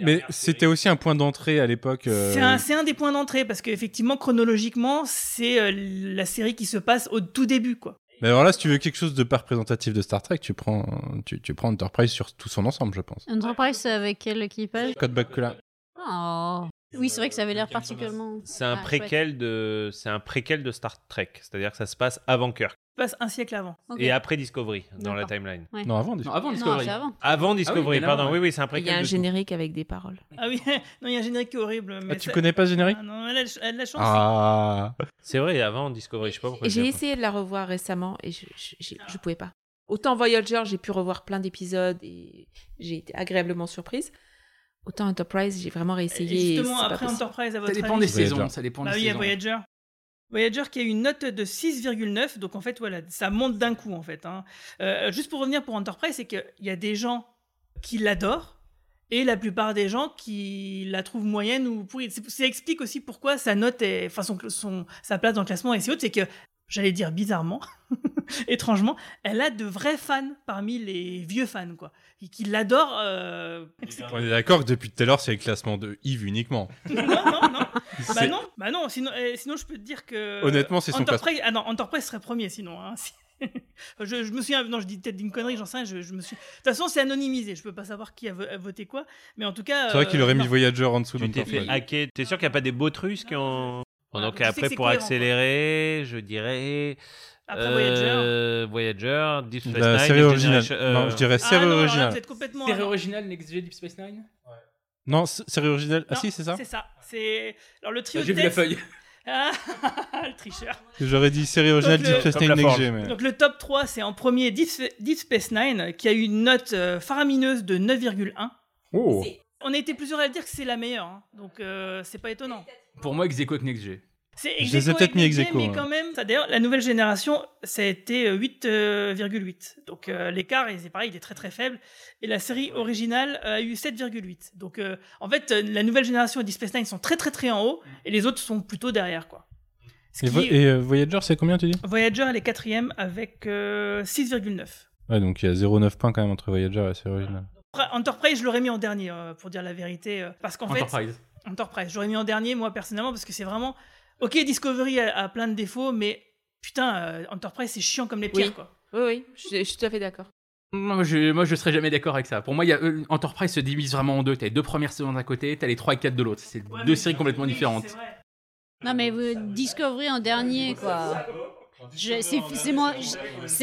Mais c'était aussi un point d'entrée à l'époque. euh, C'est un, des points d'entrée parce qu'effectivement, chronologiquement, c'est euh, la série qui se passe au tout début. quoi. Mais alors là, si tu veux quelque chose de pas représentatif de Star Trek, tu prends, tu, tu prends Enterprise sur tout son ensemble, je pense. Enterprise, avec quel équipage? Code Bakula. Oh. Oui, c'est vrai que ça avait l'air particulièrement. C'est un Ah, préquel de, c'est un préquel de Star Trek, c'est-à-dire que ça se passe avant Kirk Ça se passe un siècle avant. et après Discovery dans la timeline. Ouais. Non, avant. Non, avant Discovery. avant. Avant Discovery, là, pardon. ouais. Oui, oui, c'est un Il préquel. y a un tout. générique avec des paroles. Ah oui, *laughs* non, il y a un générique qui est horrible. Mais Ah, tu ça- connais pas ce générique Ah non, elle a, elle a la chance. Ah. C'est vrai, avant Discovery, je sais pas pourquoi. Et je j'ai essayé de la revoir récemment et je, je, j'ai- je pouvais pas. Autant Voyager, j'ai pu revoir plein d'épisodes et j'ai été agréablement surprise. Autant Enterprise, j'ai vraiment réessayé. et justement, après. Enterprise, à Ça votre dépend avis des Voyager. saisons. Ça dépend Bah des oui, il y a saisons. Voyager. Voyager qui a une note de 6,9, donc en fait, voilà, ça monte d'un coup, en fait. hein. Euh, juste pour revenir pour Enterprise, c'est qu'il y a des gens qui l'adorent et la plupart des gens qui la trouvent moyenne ou pourrie. Ça explique aussi pourquoi sa note est, enfin, son, son- sa place dans le classement est si haute, c'est que, j'allais dire bizarrement, *laughs* étrangement, elle a de vrais fans parmi les vieux fans, quoi, qui, qui l'adorent. euh, On est d'accord que depuis tout à l'heure, c'est le classement de Yves uniquement. *laughs* non, non, non. Bah non, bah non, sinon, euh, sinon je peux te dire que. Honnêtement, c'est son Enterprise, ah non, Enterprise serait premier sinon. hein, si- *laughs* je, je me souviens, non, je dis peut-être une connerie, j'en sais rien. Je, je me suis. De toute façon, c'est anonymisé. Je peux pas savoir qui a, vo- a voté quoi, mais en tout cas. C'est vrai qu'il euh, aurait mis. Voyager en dessous Tu t'es fait hacker. T'es sûr qu'il n'y a pas des bots russes qui ont. Bon, Ah, donc après, pour quoi. accélérer, je dirais. Après Voyager. euh, Voyager, Deep Space La Nine, série originale. Euh, Non, je dirais Ah série non, là, originale. complètement. Série originale Next Gen Deep Space Nine Non, série originale. Ah Non, si, c'est ça? C'est ça. C'est alors le trio. J'ai vu la feuille. *laughs* Ah, le tricheur. J'aurais dit série originale Donc, Deep Space Nine Next mais- Donc le top 3, c'est en premier Deep, Deep Space Nine, qui a eu une note euh, faramineuse de 9,1. Oh. On a été plusieurs à dire que c'est la meilleure, hein. donc euh, c'est pas étonnant. Pour moi, Execo avec Next G. C'est Je les ai peut-être mis avec ex Next Gen, aequo, mais hein. quand même, ça, d'ailleurs, la nouvelle génération, ça a été euh, 8,8. Donc euh, l'écart, et c'est pareil, il est très très faible. Et la série originale euh, a eu 7,8. Donc euh, en fait, euh, la nouvelle génération et Deep Space Nine sont très très très en haut, et les autres sont plutôt derrière, quoi. Ce Et, qui- Vo- et, euh, Voyager, c'est combien tu dis? Voyager, elle est quatrième avec euh, 6,9. Ouais, donc il y a 0,9 points quand même entre Voyager et la série originale. Enterprise, je l'aurais mis en dernier, euh, pour dire la vérité, euh, parce qu'en fait, Enterprise. J'aurais mis en dernier, moi, personnellement, parce que c'est vraiment... Ok, Discovery a, a plein de défauts, mais putain, euh, Enterprise, c'est chiant comme les Oui. pierres, quoi. Oui, oui, je, suis- je suis tout à fait d'accord. Moi je, moi, je serais jamais d'accord avec ça. Pour moi, il y a, euh, Enterprise se divise vraiment en deux. T'as les deux premières saisons d'un côté, t'as les trois et quatre de l'autre. C'est deux séries complètement différentes. Non, mais vous Discovery en dernier, quoi. C'est mon,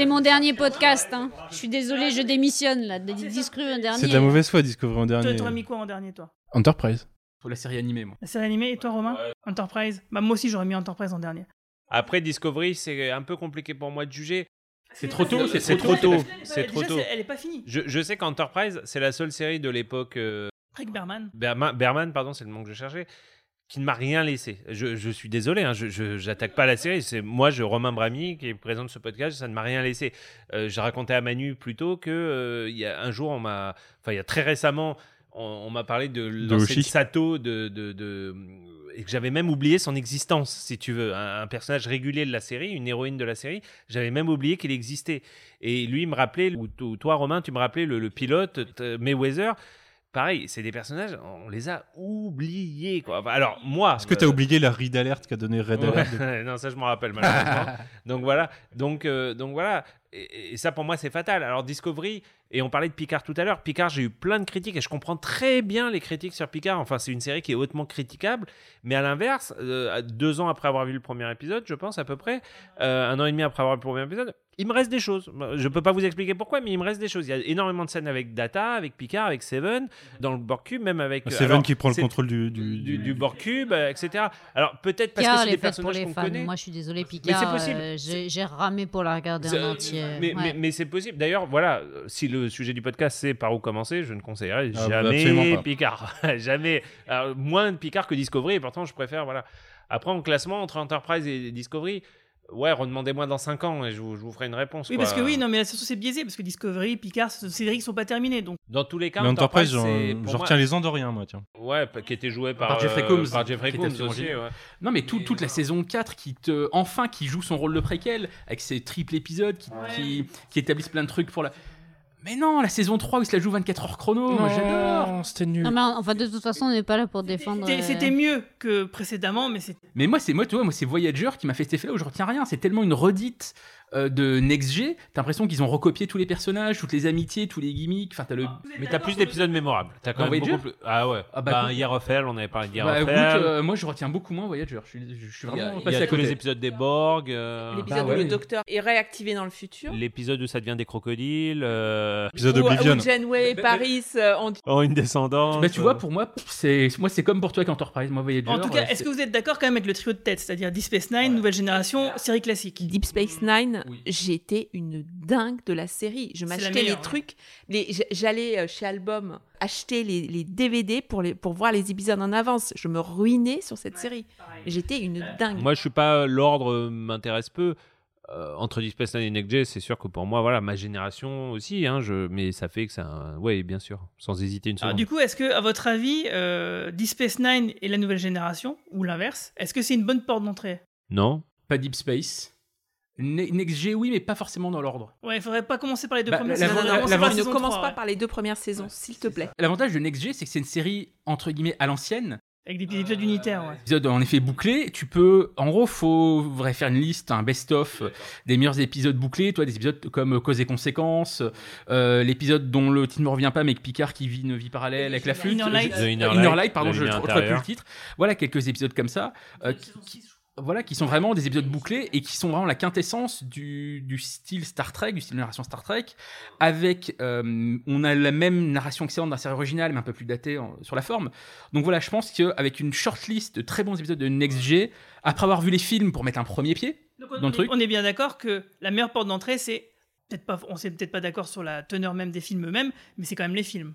mon dernier podcast. Hein. Je suis désolée, je démissionne là. Discovery en dernier. C'est de la mauvaise foi, Discovery en dernier. t'aurais mis quoi en dernier, toi? Enterprise. Pour la série animée, moi. La série animée, et toi, Romain Enterprise Bah, moi aussi, j'aurais mis Enterprise en dernier. Après, Discovery, c'est un peu compliqué pour moi de juger. C'est trop tôt, c'est C'est trop trop tôt. C'est trop tôt. Elle est pas finie. Je, je sais qu'Enterprise, c'est la seule série de l'époque. euh, Rick Berman. Berman, Berman, pardon, c'est le nom que je cherchais, qui ne m'a rien laissé. Je, je suis désolé, hein, je je- j'attaque pas la série. C'est moi, je Romain Brami, qui est présent de ce podcast, ça ne m'a rien laissé. Euh, J'ai raconté à Manu plus tôt que euh, il y a un jour, on m'a, enfin il y a très récemment, on, on m'a parlé de l'ancienne Oshi. Sato, de, de, de- et que j'avais même oublié son existence, si tu veux, un, un personnage régulier de la série, une héroïne de la série. J'avais même oublié qu'il existait. Et lui, il me rappelait, ou, ou toi, Romain, tu me rappelais le, le pilote Mayweather. Pareil, c'est des personnages, on les a oubliés. Quoi. Alors, moi. Est-ce que tu as oublié la read alert qu'a donné Red Alert *laughs* non, ça je m'en rappelle malheureusement. *laughs* donc voilà, donc, euh, donc voilà, et, et ça pour moi c'est fatal. Alors Discovery, et on parlait de Picard tout à l'heure, Picard j'ai eu plein de critiques et je comprends très bien les critiques sur Picard. Enfin c'est une série qui est hautement critiquable, mais à l'inverse, euh, deux ans après avoir vu le premier épisode, je pense à peu près, euh, un an et demi après avoir vu le premier épisode, il me reste des choses. Je peux pas vous expliquer pourquoi, mais il me reste des choses. Il y a énormément de scènes avec Data, avec Picard, avec Seven, dans le Borg Cube, même avec. C'est Seven alors, qui prend le c'est- contrôle du, du, du, du Borg Cube, euh, etc. Alors peut-être parce Picard, que elle c'est est des faite pour personnages les qu'on fans. connaît. Moi, je suis désolée, c'est Picard. possible. euh, j'ai j'ai ramé pour la regarder C'est- en entier. Mais, ouais. mais, mais c'est possible. D'ailleurs, voilà, euh, si le sujet du podcast c'est par où commencer, je ne conseillerais Ah, bah, absolument jamais pas. Picard. *laughs* jamais. Alors, moins de Picard que Discovery, et pourtant je préfère. Voilà. Après, en classement entre Enterprise et Discovery, ouais, redemandez-moi dans 5 ans et je vous, je vous ferai une réponse. Oui, quoi. parce que oui, non, mais la situation c'est biaisé, parce que Discovery, Picard, ces séries qui sont pas terminées. Donc, Dans tous les cas, Mais Enterprise, j'en retiens les Andoriens, moi, tiens. Ouais, qui était joué par, Par Jeffrey euh, Combs, Par Jeffrey qui était Combs aussi, ouais. Non, mais tout- toute la saison 4 qui te, enfin, qui joue son rôle de préquel, avec ses triples épisodes qui, qui, qui établissent plein de trucs pour la. Mais non, la saison 3 où il se la joue 24 heures chrono, moi j'adore. c'était nul. Non, mais enfin, de toute façon, on n'est pas là pour défendre. c'était euh, c'était mieux que précédemment, mais c'est Mais moi, c'est moi, tu vois, moi, c'est Voyager qui m'a fait cet effet-là où je retiens rien. C'est tellement une redite euh, de Next G. T'as l'impression qu'ils ont recopié tous les personnages, toutes les amitiés, tous les gimmicks. Enfin, t'as le. Mais t'as plus d'épisodes mémorables. T'as quand même Voyager beaucoup plus. Ah ouais. Ah bah, bah, Year of Hell, on avait parlé de Year Bah, of écoute, Hell. euh, moi, je retiens beaucoup moins Voyager. Je suis, je a, vraiment il y passé a à tous côté. les épisodes des Borg. euh, L'épisode Bah ouais. où le docteur est réactivé dans le futur. L'épisode où ça devient des crocodiles. euh, Épisode Où- Oblivion. Où Janeway et Paris euh, ont Oh, une descendance. Bah, tu vois, pour moi, c'est moi, c'est comme pour toi avec Enterprise. Moi, Voyager. En tout cas, est-ce que vous êtes d'accord quand même avec le trio de tête, c'est-à-dire Deep Space Nine, Nouvelle Génération, série classique? Deep Space Nine, Oui. j'étais une dingue de la série. Je m'achetais les trucs, les- j'allais euh, chez Album acheter les, les DVD pour, les, pour voir les épisodes en avance. Je me ruinais sur cette série. J'étais une dingue. Moi, je suis pas. L'ordre euh, m'intéresse peu. Euh, entre Deep Space Nine et Next Gen, c'est sûr que pour moi, voilà, ma génération aussi, hein, je... mais ça fait que ça. Oui, bien sûr, sans hésiter une Alors, seconde. du coup, est-ce que, à votre avis, euh, Deep Space Nine et la Nouvelle Génération, ou l'inverse, est-ce que c'est une bonne porte d'entrée? Non Pas Deep Space. Ne- Next G, oui, mais pas forcément dans l'ordre. Ouais, il faudrait pas commencer par les deux Bah, premières Non, saisons. non, ne saison commence 3, pas ouais. par les deux premières saisons, s'il te plaît. L'avantage de Next G, c'est que c'est une série entre guillemets à l'ancienne. Avec des petits épisodes unitaires, ouais. Épisode en effet bouclé. Tu peux, en gros, faut faudrait faire une liste, un best-of euh, des meilleurs épisodes bouclés. Toi, des épisodes comme euh, Cause et conséquences, euh, l'épisode dont le titre ne me revient pas, mais que Picard qui vit une vie parallèle avec la flûte. Inner Light. Euh, The Inner Inner Light, pardon, je retrouve plus le titre. Voilà quelques épisodes comme ça. euh, qui- voilà, qui sont vraiment des épisodes bouclés et qui sont vraiment la quintessence du, du style Star Trek, du style de narration Star Trek, avec, euh, on a la même narration excellente d'un série originale, mais un peu plus datée en- sur la forme. Donc voilà, je pense qu'avec une shortlist de très bons épisodes de Next G, après avoir vu les films pour mettre un premier pied, Donc, on, Dans le est- truc. on est bien d'accord que la meilleure porte d'entrée, c'est peut-être pas, on s'est peut-être pas d'accord sur la teneur même des films eux-mêmes, mais c'est quand même les films.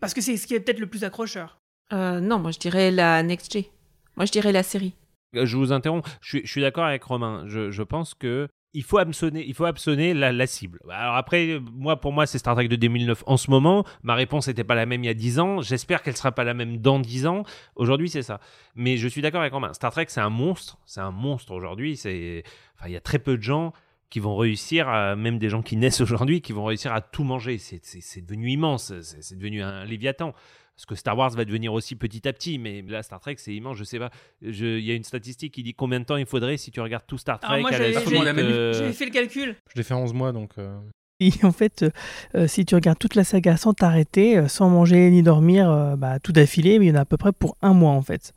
Parce que c'est ce qui est peut-être le plus accrocheur. Euh, non, moi je dirais la Next G. Moi je dirais la série. Euh, Je vous interromps. Je suis, d'accord avec Romain. Je, pense que il faut il faut hameçonner la, cible. Alors après, moi, pour moi, c'est Star Trek de 2009 en ce moment. Ma réponse n'était pas la même il y a 10 ans. J'espère qu'elle sera pas la même dans 10 ans. Aujourd'hui, c'est ça. Mais je suis d'accord avec Romain. Star Trek, c'est un monstre. C'est un monstre aujourd'hui. C'est, il y a très peu de gens qui vont réussir, même des gens qui naissent aujourd'hui, qui vont réussir à tout manger. C'est, devenu immense. C'est devenu un léviathan. Parce que Star Wars va devenir aussi petit à petit, mais là, Star Trek, c'est immense. Je sais pas. Il y a une statistique qui dit combien de temps il faudrait si tu regardes tout Star Trek moi, à j'avais- euh, fait le calcul. Je l'ai fait 11 mois, donc... euh, Et en fait, euh, si tu regardes toute la saga sans t'arrêter, euh, sans manger ni dormir, euh, bah, tout d'affilée, mais il y en a à peu près pour un mois en fait.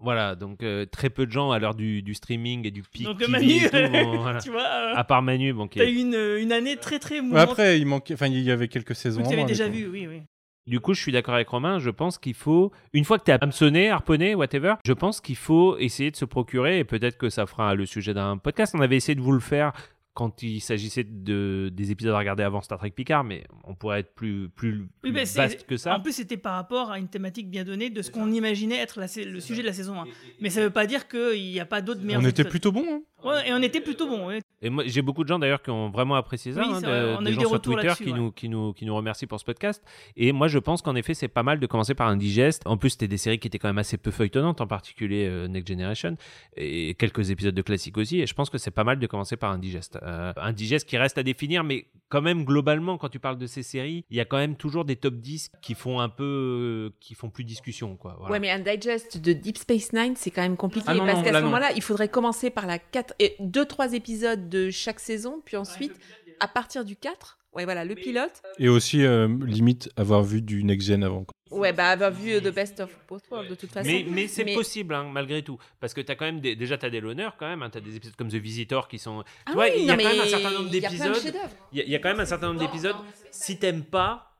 Voilà, donc euh, très peu de gens à l'heure du, du streaming et du pic Donc TV Manu, et tout, bon, *laughs* voilà. tu vois, euh, à part Manu, bon, qui t'as eu une, une année très très mouvementée. Après, il manquait... Enfin, il y avait quelques saisons tu avais déjà vu, oui, oui. Du coup, je suis d'accord avec Romain. Je pense qu'il faut, une fois que tu es hameçonné, harponné, whatever, je pense qu'il faut essayer de se procurer, et peut-être que ça fera le sujet d'un podcast. On avait essayé de vous le faire quand il s'agissait de, des épisodes à regarder avant Star Trek Picard, mais on pourrait être plus, plus, Oui, vaste que ça. En plus, c'était par rapport à une thématique bien donnée de ce qu'on imaginait être la le sujet de la saison 1. Mais ça veut pas dire qu'il n'y a pas d'autres meilleurs On était plutôt bons. hein. Ouais, et on était plutôt bon. ouais. Et moi, j'ai beaucoup de gens d'ailleurs qui ont vraiment apprécié ça, Oui, hein, de- on a des eu gens des sur retours Twitter qui, ouais. nous, qui, nous, qui nous remercient pour ce podcast. Et moi, je pense qu'en effet, c'est pas mal de commencer par un digeste. En plus, c'était des séries qui étaient quand même assez peu feuilletonnantes, en particulier euh, Next Generation, et quelques épisodes de classique aussi. Et je pense que c'est pas mal de commencer par un digeste. Euh, un digeste qui reste à définir, mais quand même, globalement, quand tu parles de ces séries, il y a quand même toujours des top 10 qui font un peu. euh, qui font plus discussion, quoi. Voilà. Ouais, mais un digest de Deep Space Nine, c'est quand même compliqué. Ah non, parce qu'à ce moment-là, il faudrait commencer par la 4 et 2-3 épisodes de chaque saison, puis ensuite, à partir du 4, ouais, voilà, le pilote. Et aussi, euh, limite, avoir vu du Next Gen avant. quoi. Ouais, bah, avoir vu euh, The Best of Both Worlds, de toute façon. Mais, mais c'est Mais- possible, hein, malgré tout. Parce que as quand même des, déjà, tu as des l'honneur quand même. hein, tu as des épisodes comme The Visitor qui sont. Ah tu vois, oui, il y a non, quand même un certain nombre y a d'épisodes. y, a- il y a quand même un certain nombre d'épisodes. Si t'aimes pas,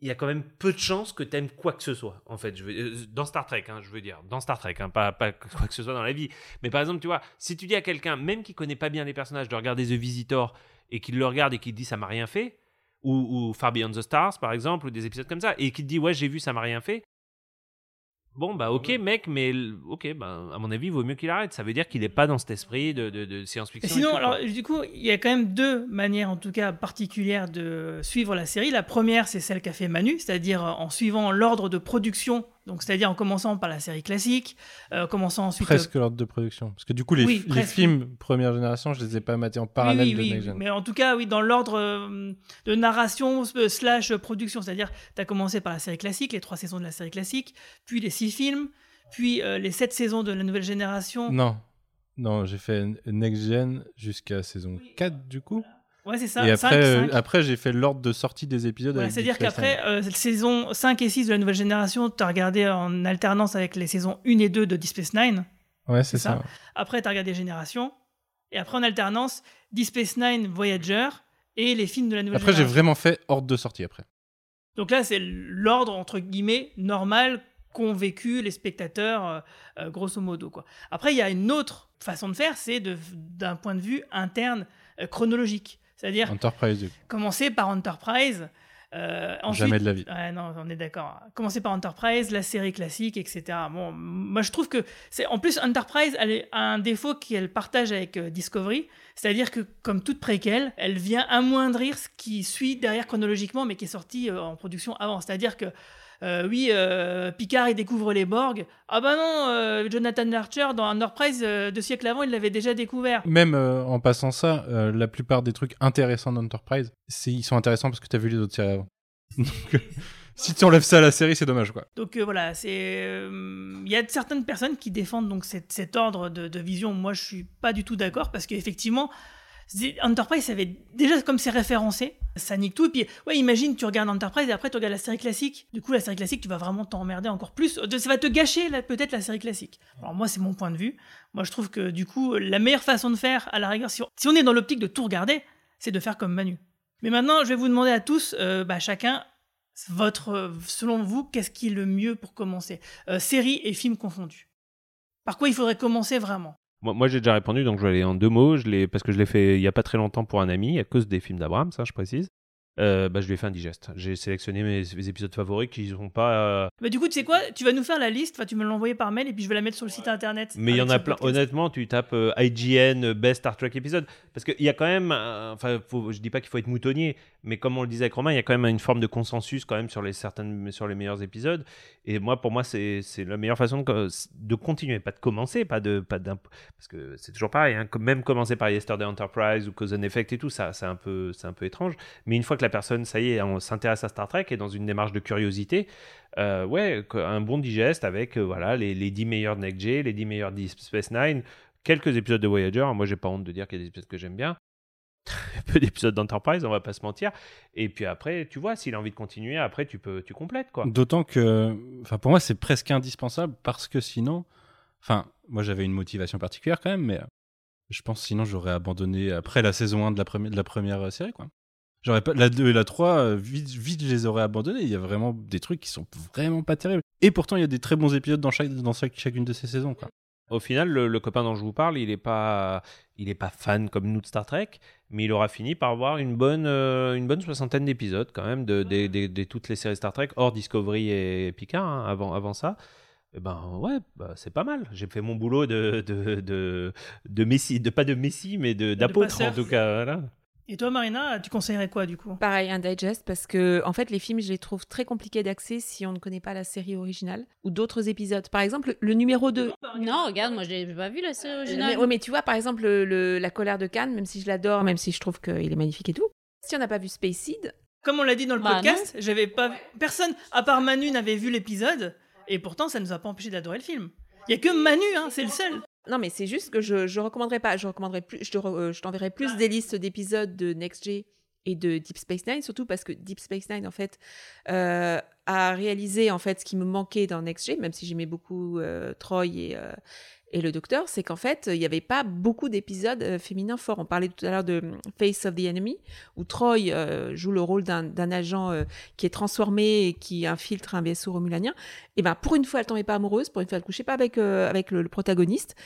il y a quand même peu de chances que t'aimes quoi que ce soit. En fait, je veux, euh, dans Star Trek, hein, je veux dire, dans Star Trek, hein, pas, pas *laughs* quoi que ce soit dans la vie. Mais par exemple, tu vois, si tu dis à quelqu'un, même qui connaît pas bien les personnages, de regarder The Visitor et qu'il le regarde et qu'il dit ça m'a rien fait, ou, Far Beyond the Stars par exemple, ou des épisodes comme ça, et qu'il dit ouais j'ai vu ça m'a rien fait. Bon bah ok mec, mais ok bah à mon avis il vaut mieux qu'il arrête. Ça veut dire qu'il est pas dans cet esprit de, de, science-fiction. sinon, alors, du coup, il y a quand même deux manières, en tout cas particulières, de suivre la série. La première, c'est celle qu'a fait Manu, c'est-à-dire euh, en suivant l'ordre de production, donc c'est-à-dire en commençant par la série classique, euh, commençant ensuite. Presque l'ordre de production. Parce que du coup, les, Oui, les presque. films première génération, je les ai pas matés en parallèle oui, de Next Gen. Mais en tout cas, oui, dans l'ordre euh, de narration euh, slash production. C'est-à-dire, tu as commencé par la série classique, les trois saisons de la série classique, puis les six films, puis euh, les sept saisons de la nouvelle génération. Non. Non, j'ai fait Next Gen jusqu'à saison 4 du coup. Ouais, c'est ça. et après, euh, après j'ai fait l'ordre de sortie des épisodes. C'est-à-dire qu'après, euh, saison 5 et 6 de la nouvelle génération, tu as regardé en alternance avec les saisons 1 et 2 de Deep Space Nine. Ouais, c'est ça. Après, tu as regardé Génération. Et après, en alternance, Deep Space Nine, Voyager et les films de la nouvelle Après, j'ai génération. vraiment fait ordre de sortie après. Donc là, c'est l'ordre, entre guillemets, normal qu'ont vécu les spectateurs, euh, grosso modo. Quoi. Après, il y a une autre façon de faire, c'est de- d'un point de vue interne, chronologique. C'est-à-dire Enterprise, commencer par Enterprise. euh, ensuite, Jamais de la vie. Ouais, non, on est d'accord. Commencer par Enterprise, la série classique, etc. Bon, moi je trouve que c'est en plus Enterprise, elle a un défaut qu'elle partage avec euh, Discovery, c'est-à-dire que comme toute préquelle, elle vient amoindrir ce qui suit derrière chronologiquement, mais qui est sorti euh, en production avant. C'est-à-dire que euh, oui, euh, Picard il découvre les Borg. Ah bah non, euh, Jonathan Archer dans Enterprise deux siècles avant, il l'avait déjà découvert. Même en passant ça, la plupart des trucs intéressants d'Enterprise, ils sont intéressants parce que tu as vu les autres séries avant. *laughs* Donc, si tu enlèves ça à la série, c'est dommage quoi. Donc euh, voilà, c'est euh, il y a certaines personnes qui défendent donc cet, cet ordre de, de vision. Moi, je suis pas du tout d'accord parce qu'effectivement, Enterprise, avait déjà comme c'est référencé, ça nique tout. Et puis, ouais, imagine, tu regardes Enterprise et après tu regardes la série classique. Du coup, la série classique, tu vas vraiment t'emmerder encore plus. De- Ça va te gâcher peut-être la série classique. Alors moi, c'est mon point de vue. Moi, je trouve que du coup, la meilleure façon de faire, à la rigueur, si on, est dans l'optique de tout regarder, c'est de faire comme Manu. Mais maintenant, je vais vous demander à tous, euh, bah, chacun, votre, euh, selon vous, qu'est-ce qui est le mieux pour commencer? Euh, Séries et films confondus. Par quoi il faudrait commencer vraiment? Moi, j'ai déjà répondu, donc je vais aller en deux mots. Je parce que je l'ai fait il y a pas très longtemps pour un ami, à cause des films d'Abraham, ça je précise. Euh, bah, je lui ai fait un digeste. J'ai sélectionné mes, mes épisodes favoris qui sont pas. euh, bah, Du coup, tu sais quoi? Tu vas nous faire la liste, enfin, tu me l'envoyer par mail et puis je vais la mettre sur le site internet. Mais il y en a plein. podcast. Honnêtement, tu tapes euh, IGN euh, Best Star Trek Episode. Parce qu'il y a quand même. Enfin, faut- je dis pas qu'il faut être moutonnier, mais comme on le disait avec Romain, il y a quand même une forme de consensus quand même sur les, certaines, sur les meilleurs épisodes. Et moi, pour moi, c'est c'est la meilleure façon de, de continuer. Pas de commencer, pas de. Pas parce que c'est toujours pareil. hein, même commencer par Yesterday Enterprise ou Cause and Effect et tout, ça, c'est un, peu- c'est un peu étrange. Mais une fois que la personne, ça y est, on s'intéresse à Star Trek et dans une démarche de curiosité, euh, ouais, un bon digeste avec euh, voilà, les, les 10 meilleurs de Next G, les 10 meilleurs de Deep Space Nine, quelques épisodes de Voyager. Moi, j'ai pas honte de dire qu'il y a des épisodes que j'aime bien. *laughs* peu d'épisodes d'Enterprise, on va pas se mentir. Et puis après, tu vois, s'il a envie de continuer, après, tu peux, tu complètes, quoi. D'autant que, pour moi, c'est presque indispensable parce que sinon, enfin, moi j'avais une motivation particulière quand même, mais euh, je pense sinon j'aurais abandonné après la saison 1 de la, première de la première série, quoi. J'aurais pas la 2 et la 3 euh, vite vite je les aurais abandonnés, il y a vraiment des trucs qui sont vraiment pas terribles. Et pourtant il y a des très bons épisodes dans chaque dans chaque- chacune de ces saisons quoi. Au final, le, le copain dont je vous parle, il est pas, il est pas fan comme nous de Star Trek, mais il aura fini par voir une bonne, euh, une bonne soixantaine d'épisodes quand même de, de- de- de toutes les séries Star Trek, hors Discovery et Picard hein, avant, avant ça. Eh ben ouais, bah, c'est pas mal. J'ai fait mon boulot de de de, de Messi, de pas de Messi, mais de d'apôtre en tout cas. Voilà. Et toi, Marina, tu conseillerais quoi du coup? Pareil, un digest, parce que en fait, les films, je les trouve très compliqués d'accès si on ne connaît pas la série originale ou d'autres épisodes. Par exemple, le numéro 2. Non, regarde, moi j'ai pas vu la série originale. Mais, ouais, mais tu vois, par exemple, le, le- La colère de Cannes, même si je l'adore, même si je trouve qu'il est magnifique et tout. Si on n'a pas vu Space Seed, Comme on l'a dit dans le Bah, podcast, j'avais pas personne à part Manu n'avait vu l'épisode et pourtant ça nous a pas empêché d'adorer le film. Il y a que Manu, hein, c'est le seul. Non, mais c'est juste que je je recommanderais pas. Je recommanderais plus. Je te re- euh, je t'enverrai plus des listes d'épisodes de Next G et de Deep Space Nine, surtout parce que Deep Space Nine, en fait, euh, a réalisé en fait ce qui me manquait dans Next G, même si j'aimais beaucoup euh, Troy et euh, et le Docteur, c'est qu'en fait, il n'y avait pas beaucoup d'épisodes euh, féminins forts. On parlait tout à l'heure de hum, Face of the Enemy, où Troy euh, joue le rôle d'un agent euh, qui est transformé et qui infiltre un vaisseau romulanien. Et ben, pour une fois, elle tombait pas amoureuse, pour une fois, elle couchait pas avec, avec le protagoniste.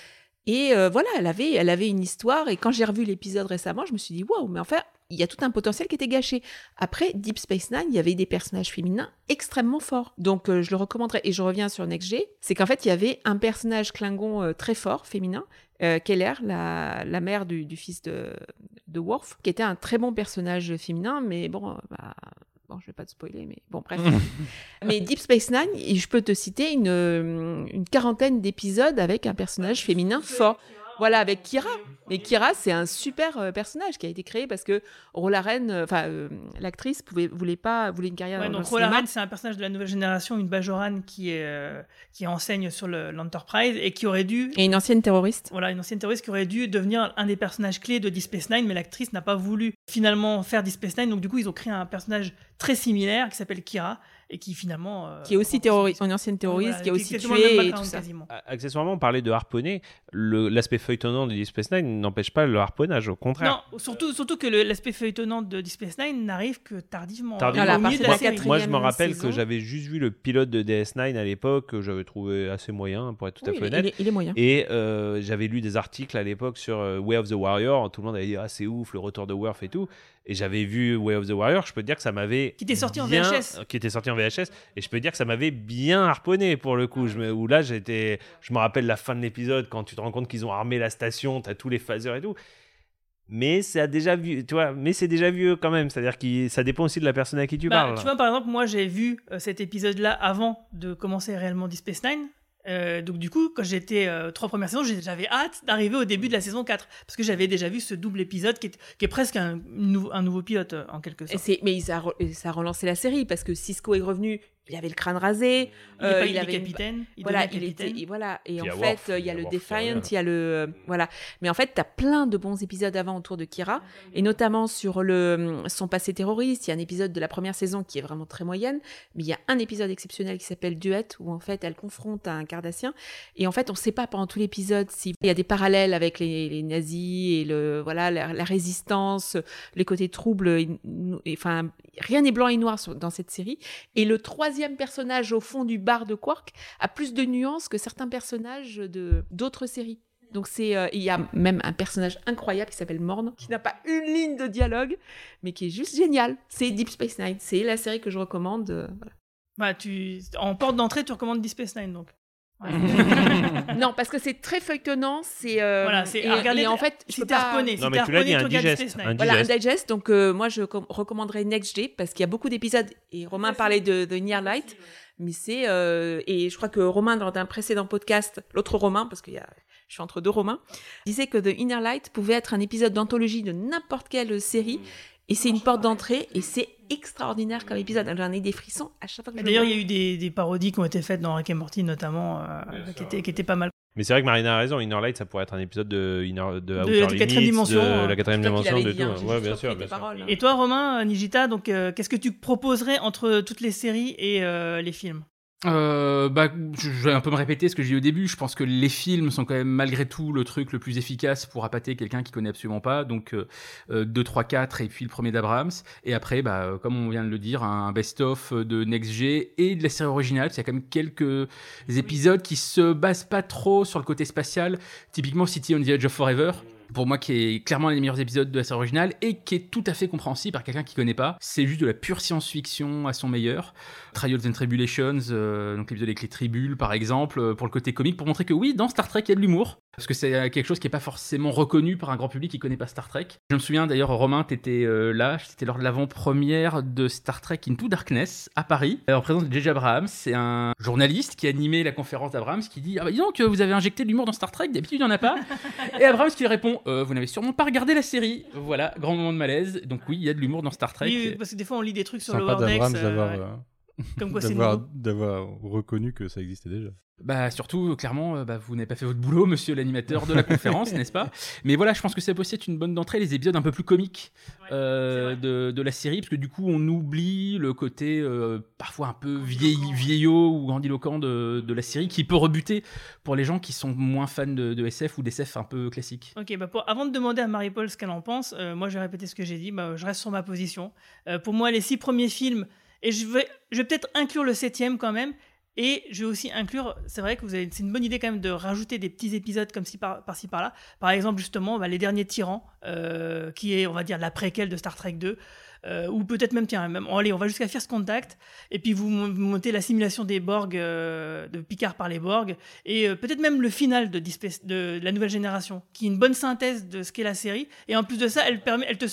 Et euh, voilà, elle avait, elle avait une histoire. Et quand j'ai revu l'épisode récemment, je me suis dit, waouh, mais enfin, il y a tout un potentiel qui était gâché. Après, Deep Space Nine, il y avait des personnages féminins extrêmement forts. Donc, euh, je le recommanderais. Et je reviens sur Next G, c'est qu'en fait, il y avait un personnage Klingon euh, très fort, féminin, euh, Keller, la, la mère du, du fils de, de Worf, qui était un très bon personnage féminin, mais bon, euh, bah, bon, je vais pas te spoiler, mais bon, bref. *laughs* mais Deep Space Nine, je peux te citer une, une quarantaine d'épisodes avec un personnage féminin fort. Voilà, avec Kira. Mais Kira, c'est un super euh, personnage qui a été créé parce que Rolaren, euh, enfin, euh, l'actrice pouvait, voulait pas, voulait une carrière Ouais, dans donc. Roland c'est un personnage de la nouvelle génération, une Bajoran qui est euh, qui enseigne sur le- l'Enterprise et qui aurait dû Et une ancienne terroriste. voilà, une ancienne terroriste qui aurait dû devenir un des personnages clés de Deep Space Nine, mais l'actrice n'a pas voulu finalement faire Deep Space Nine, donc du coup ils ont créé un personnage très similaire qui s'appelle Kira et qui finalement euh, Qui est aussi terroriste, une ancienne terroriste, voilà, qui a aussi tué et tout ça. Accessoirement, on parlait de harponner. Le- L'aspect feuilletonnant de Deep Space Nine n'empêche pas le harponnage, au contraire. Non, surtout, surtout que l'aspect feuilletonnant de Deep Space Nine n'arrive que tardivement. Tardivement. au Voilà, milieu de à la partir de la série. Moi, je me rappelle saison. que j'avais juste vu le pilote de DS9 à l'époque, que j'avais trouvé assez moyen, pour être tout à fait honnête. il est, il est moyen. Et euh, j'avais lu des articles à l'époque sur euh, Way of the Warrior. Tout le monde avait dit Ah, c'est ouf, le retour de Worf et tout. Et j'avais vu Way of the Warrior. Je peux te dire que ça m'avait. Qui était sorti en bien- VHS. Qui était sorti en VHS. Et je peux dire que ça m'avait bien harponné pour le coup. Je me, où là, j'étais. Je me rappelle la fin de l'épisode quand tu te rends compte qu'ils ont armé la station, t'as tous les phasers et tout. Mais c'est a déjà vu, tu vois, mais c'est déjà vieux quand même. C'est-à-dire que ça dépend aussi de la personne à qui tu Bah, parles. tu vois, par exemple, moi j'ai vu euh, cet épisode-là avant de commencer réellement Deep Space Nine. Euh, donc du coup, quand j'étais euh, trois premières saisons, j'avais hâte d'arriver au début de la saison 4 parce que j'avais déjà vu ce double épisode qui est, qui est presque un, nou- un nouveau pilote euh, en quelque Et sorte. c'est- mais ça a, ça a relancé la série parce que Cisco est revenu, il avait le crâne rasé, Il, euh, pas, il avait une- capitaine. Il voilà, il était, capitaine. il- voilà, et Puis en fait, Worf, euh, il y a il y a le Defiant, il y a le, euh, voilà. Mais en fait, t'as plein de bons épisodes avant autour de Kira, et notamment sur le son passé terroriste. Il y a un épisode de la première saison qui est vraiment très moyenne, mais il y a un épisode exceptionnel qui s'appelle Duet où en fait elle confronte un Cardassien, et en fait on sait pas pendant tout l'épisode s'il y a des parallèles avec les, les nazis et le voilà la, la résistance, les côtés troubles, et- et- enfin rien n'est blanc et noir sur- dans cette série. Et le troisième personnage au fond du bar de Quark a plus de nuances que certains personnages de d'autres séries. Donc c'est euh, il y a même un personnage incroyable qui s'appelle Morn qui n'a pas une ligne de dialogue mais qui est juste génial. C'est Deep Space Nine, c'est la série que je recommande. euh, voilà. Bah, tu... En porte d'entrée, tu recommandes Deep Space Nine donc. Ouais. *laughs* non parce que c'est très feuilletonnant, c'est euh, Voilà, c'est et, à regarder- et en fait je si peux t'es pas- harponné, Non, si mais t'es tu l'as dit, harponné, un tu regardes un. Voilà, un digest. digest. Donc, euh, moi, je com- recommanderais Next G parce qu'il y a beaucoup d'épisodes. Et Romain parlait de, de Near Light. Mais c'est. euh, et je crois que Romain, dans un précédent podcast, l'autre Romain, parce que y a, je suis entre deux Romains, disait que The Inner Light pouvait être un épisode d'anthologie de n'importe quelle série. Et c'est une porte d'entrée. Et c'est extraordinaire comme épisode. J'en ai des frissons à chaque fois que D'ailleurs, il y a eu des, des parodies qui ont été faites dans Rick et Morty notamment, euh, qui, étaient, qui étaient pas mal. Mais c'est vrai que Marina a raison, Inner Light, ça pourrait être un épisode de, Inner, de, Outer de quatrième Limits, dimension, de hein. la quatrième dimension, l'avais de hein, tout. Ouais, bien sûr, tes bien sûr. paroles, hein. Et toi, Romain, euh, Nijita, donc euh, qu'est-ce que tu proposerais entre toutes les séries et euh, les films? Euh, bah, je vais un peu me répéter ce que j'ai dit au début. Je pense que les films sont quand même malgré tout le truc le plus efficace pour appâter quelqu'un qui connaît absolument pas. Donc euh, 2, 3, 4 et puis le premier d'Abrams. Et après, bah, euh, comme on vient de le dire, un best-of de Next G et de la série originale. Il y a quand même quelques épisodes qui se basent pas trop sur le côté spatial. Typiquement City on the Edge of Forever. Pour moi, qui est clairement un des meilleurs épisodes de la série originale et qui est tout à fait compréhensible par quelqu'un qui connaît pas. C'est juste de la pure science-fiction à son meilleur. Trials and Tribulations, euh, donc l'épisode avec les tribules par exemple, euh, pour le côté comique, pour montrer que oui, dans Star Trek, il y a de l'humour. Parce que c'est euh, quelque chose qui n'est pas forcément reconnu par un grand public qui connaît pas Star Trek. Je me souviens d'ailleurs, Romain, tu étais là, c'était lors de l'avant-première de Star Trek Into Darkness à Paris, en présence de J.J. Abrams. C'est un journaliste qui animait la conférence d'Abrams qui dit Ah bah dis donc, vous avez injecté de l'humour dans Star Trek, d'habitude il n'y en a pas. *laughs* Et Abrams qui lui répond Euh, Vous n'avez sûrement pas regardé la série. Voilà, grand moment de malaise. Donc oui, il y a de l'humour dans Star Trek. Oui, parce que des fois on lit des trucs sur Lower Decks. Euh, euh, Comme quoi c'est nouveau. d'avoir reconnu que ça existait déjà. Bah surtout, clairement, euh, bah, vous n'avez pas fait votre boulot, monsieur l'animateur de la *laughs* conférence, n'est-ce pas? Mais voilà, je pense que ça peut aussi être une bonne d'entrée, les épisodes un peu plus comiques euh, de, de la série, parce que du coup, on oublie le côté euh, parfois un peu vieil, vieillot ou grandiloquent de, de la série, qui peut rebuter pour les gens qui sont moins fans de, de SF ou d'SF un peu classique. Ok, bah pour- avant de demander à Marie-Paul ce qu'elle en pense, euh, moi je vais répéter ce que j'ai dit, bah, je reste sur ma position. Euh, pour moi, les six premiers films, et je vais, peut-être inclure le septième quand même, et je vais aussi inclure, c'est vrai que c'est une bonne idée quand même de rajouter des petits épisodes comme ci par, par-ci par-là. Par exemple, justement, bah, Les Derniers Tyrans, euh, qui est, on va dire, la préquelle de Star Trek 2. euh, ou peut-être même, tiens, même, allez, on va jusqu'à First Contact, et puis vous mon- vous montez la simulation des Borg, euh, de Picard par les Borg, et peut-être même le final de, de la nouvelle génération, qui est une bonne synthèse de ce qu'est la série. Et en plus de ça, elle permet, elle Te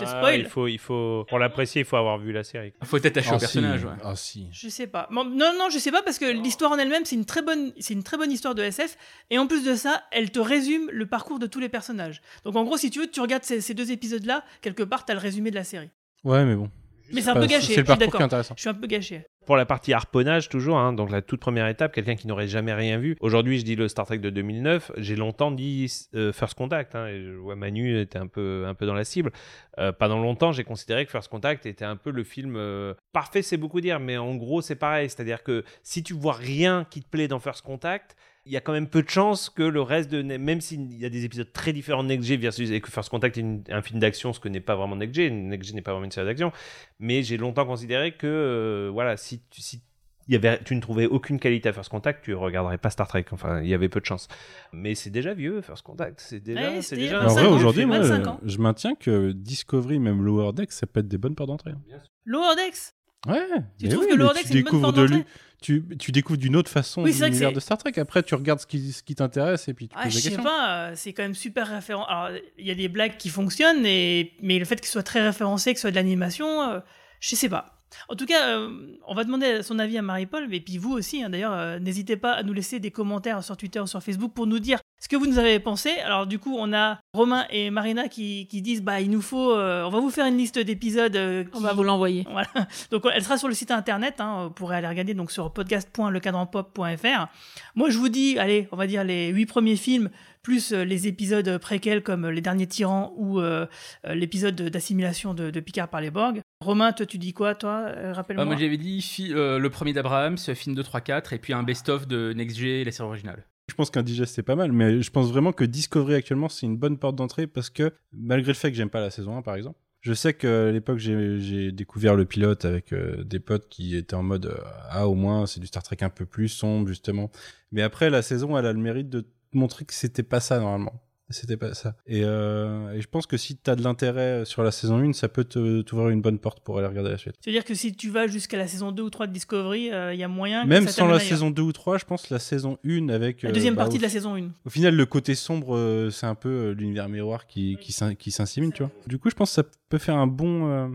Ah, spoil. il faut, il faut, pour l'apprécier, il faut avoir vu la série. Il faut être attaché au Ah, personnage. si. ouais. Ah si. je sais pas. Non, non, je sais pas parce que l'histoire en elle-même, c'est une très bonne, c'est une très bonne histoire de SF. Et en plus de ça, elle te résume le parcours de tous les personnages. Donc en gros, si tu veux, tu regardes ces, ces deux épisodes-là, quelque part, t'as le résumé de la série. Ouais, mais bon. Mais c'est un peu gâché. C'est je le suis parcours qui est d'accord. intéressant. Je suis un peu gâché. Pour la partie harponnage, toujours, hein, donc la toute première étape, quelqu'un qui n'aurait jamais rien vu. Aujourd'hui, je dis le Star Trek de 2009. J'ai longtemps dit euh, First Contact. hein, et je vois Manu était un peu, un peu dans la cible. Euh, pendant longtemps, j'ai considéré que First Contact était un peu le film euh, parfait, c'est beaucoup dire, mais en gros, c'est pareil. C'est-à-dire que si tu vois rien qui te plaît dans First Contact, il y a quand même peu de chances que le reste de même s'il y a des épisodes très différents de Next G versus et que First Contact est une- un film d'action ce que n'est pas vraiment Next G Next G n'est pas vraiment une série d'action mais j'ai longtemps considéré que euh, voilà si tu si il y avait, tu ne trouvais aucune qualité à First Contact, tu regarderais pas Star Trek. Enfin, il y avait peu de chance. Mais c'est déjà vieux, First Contact. C'est déjà, Ouais, c'est déjà. En 25 vrai, aujourd'hui, moi, 25 ans. je maintiens que Discovery, même Lower Decks, ça peut être des bonnes portes d'entrée. hein. Lower Decks? Ouais. Tu trouves oui, que Lower Decks c'est une bonne porte de d'entrée? Tu, tu découvres d'une autre façon Oui, l'univers de Star Trek. Après, tu regardes ce qui, ce qui t'intéresse et puis tu Ah, poses je des sais questions. pas, euh, c'est quand même super référent. Alors, il y a des blagues qui fonctionnent, et... mais le fait qu'il soit très référencé, que ce soit de l'animation, euh, je sais pas. En tout cas, euh, on va demander son avis à Marie-Paul, mais puis vous aussi, hein, d'ailleurs, euh, n'hésitez pas à nous laisser des commentaires sur Twitter ou sur Facebook pour nous dire ce que vous nous avez pensé. Alors, du coup, on a Romain et Marina qui, qui disent bah, il nous faut, euh, on va vous faire une liste d'épisodes. On va vous l'envoyer. *laughs* voilà. Donc elle sera sur le site internet, hein, vous pourrez aller regarder donc sur podcast.lecadranpop.fr. Moi je vous dis, allez, on va dire les huit premiers films, plus les épisodes préquels comme Les Derniers Tyrans ou euh, l'épisode de- d'assimilation de, de Picard par les Borg. Romain, toi tu dis quoi, toi Euh, Ah, Rappelle-moi. moi j'avais dit euh, le premier d'Abraham, ce film 2, 3, 4, et puis un best-of de Next G, la série originale. Je pense qu'un digest c'est pas mal, mais je pense vraiment que Discovery actuellement c'est une bonne porte d'entrée parce que malgré le fait que j'aime pas la saison 1 par exemple, je sais qu'à l'époque j'ai découvert le pilote avec euh, des potes qui étaient en mode euh, ah au moins c'est du Star Trek un peu plus sombre justement. Mais après la saison elle a le mérite de montrer que c'était pas ça normalement. C'était pas ça. Et, euh, et je pense que si t'as de l'intérêt sur la saison 1, ça peut te- t'ouvrir une bonne porte pour aller regarder la suite. C'est-à-dire que si tu vas jusqu'à la saison 2 ou 3 de Discovery, euh, il y a moyen que Même ça sans la ailleurs. saison 2 ou 3, je pense la saison 1 avec... La euh, deuxième bah, partie au de la saison 1. Au final, le côté sombre, euh, c'est un peu euh, l'univers miroir qui, qui, s'in- qui s'insimile, tu vois. Du coup, je pense que ça peut faire un bon, euh,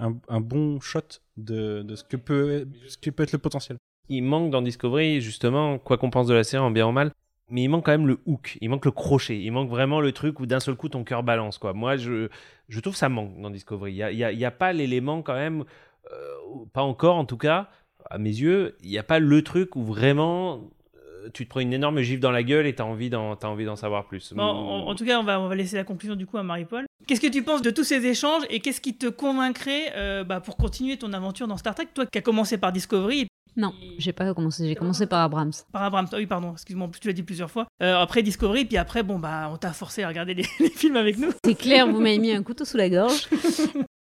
un, un bon shot de, de ce, que peut, ce que peut être le potentiel. Il manque dans Discovery, justement, quoi qu'on pense de la série, en bien ou mal, mais il manque quand même le hook, il manque le crochet, il manque vraiment le truc où d'un seul coup ton cœur balance. Quoi. Moi, je, je trouve que ça manque dans Discovery. Il n'y a, a- a pas l'élément quand même, euh, pas encore en tout cas, à mes yeux, il n'y a pas le truc où vraiment euh, tu te prends une énorme gifle dans la gueule et tu as envie d'en savoir plus. Bon, en tout cas, on va, on va laisser la conclusion du coup à Marie-Paul. Qu'est-ce que tu penses de tous ces échanges et qu'est-ce qui te convaincrait euh, bah, pour continuer ton aventure dans Star Trek Toi qui as commencé par Discovery, Non, j'ai pas commencé. J'ai commencé par Abrams. Par Abrams, ah oui, pardon, excuse-moi, tu l'as dit plusieurs fois. Euh, après Discovery, puis après, bon, bah, on t'a forcé à regarder les, *laughs* les films avec nous. C'est clair, vous m'avez mis un couteau sous la gorge. *laughs*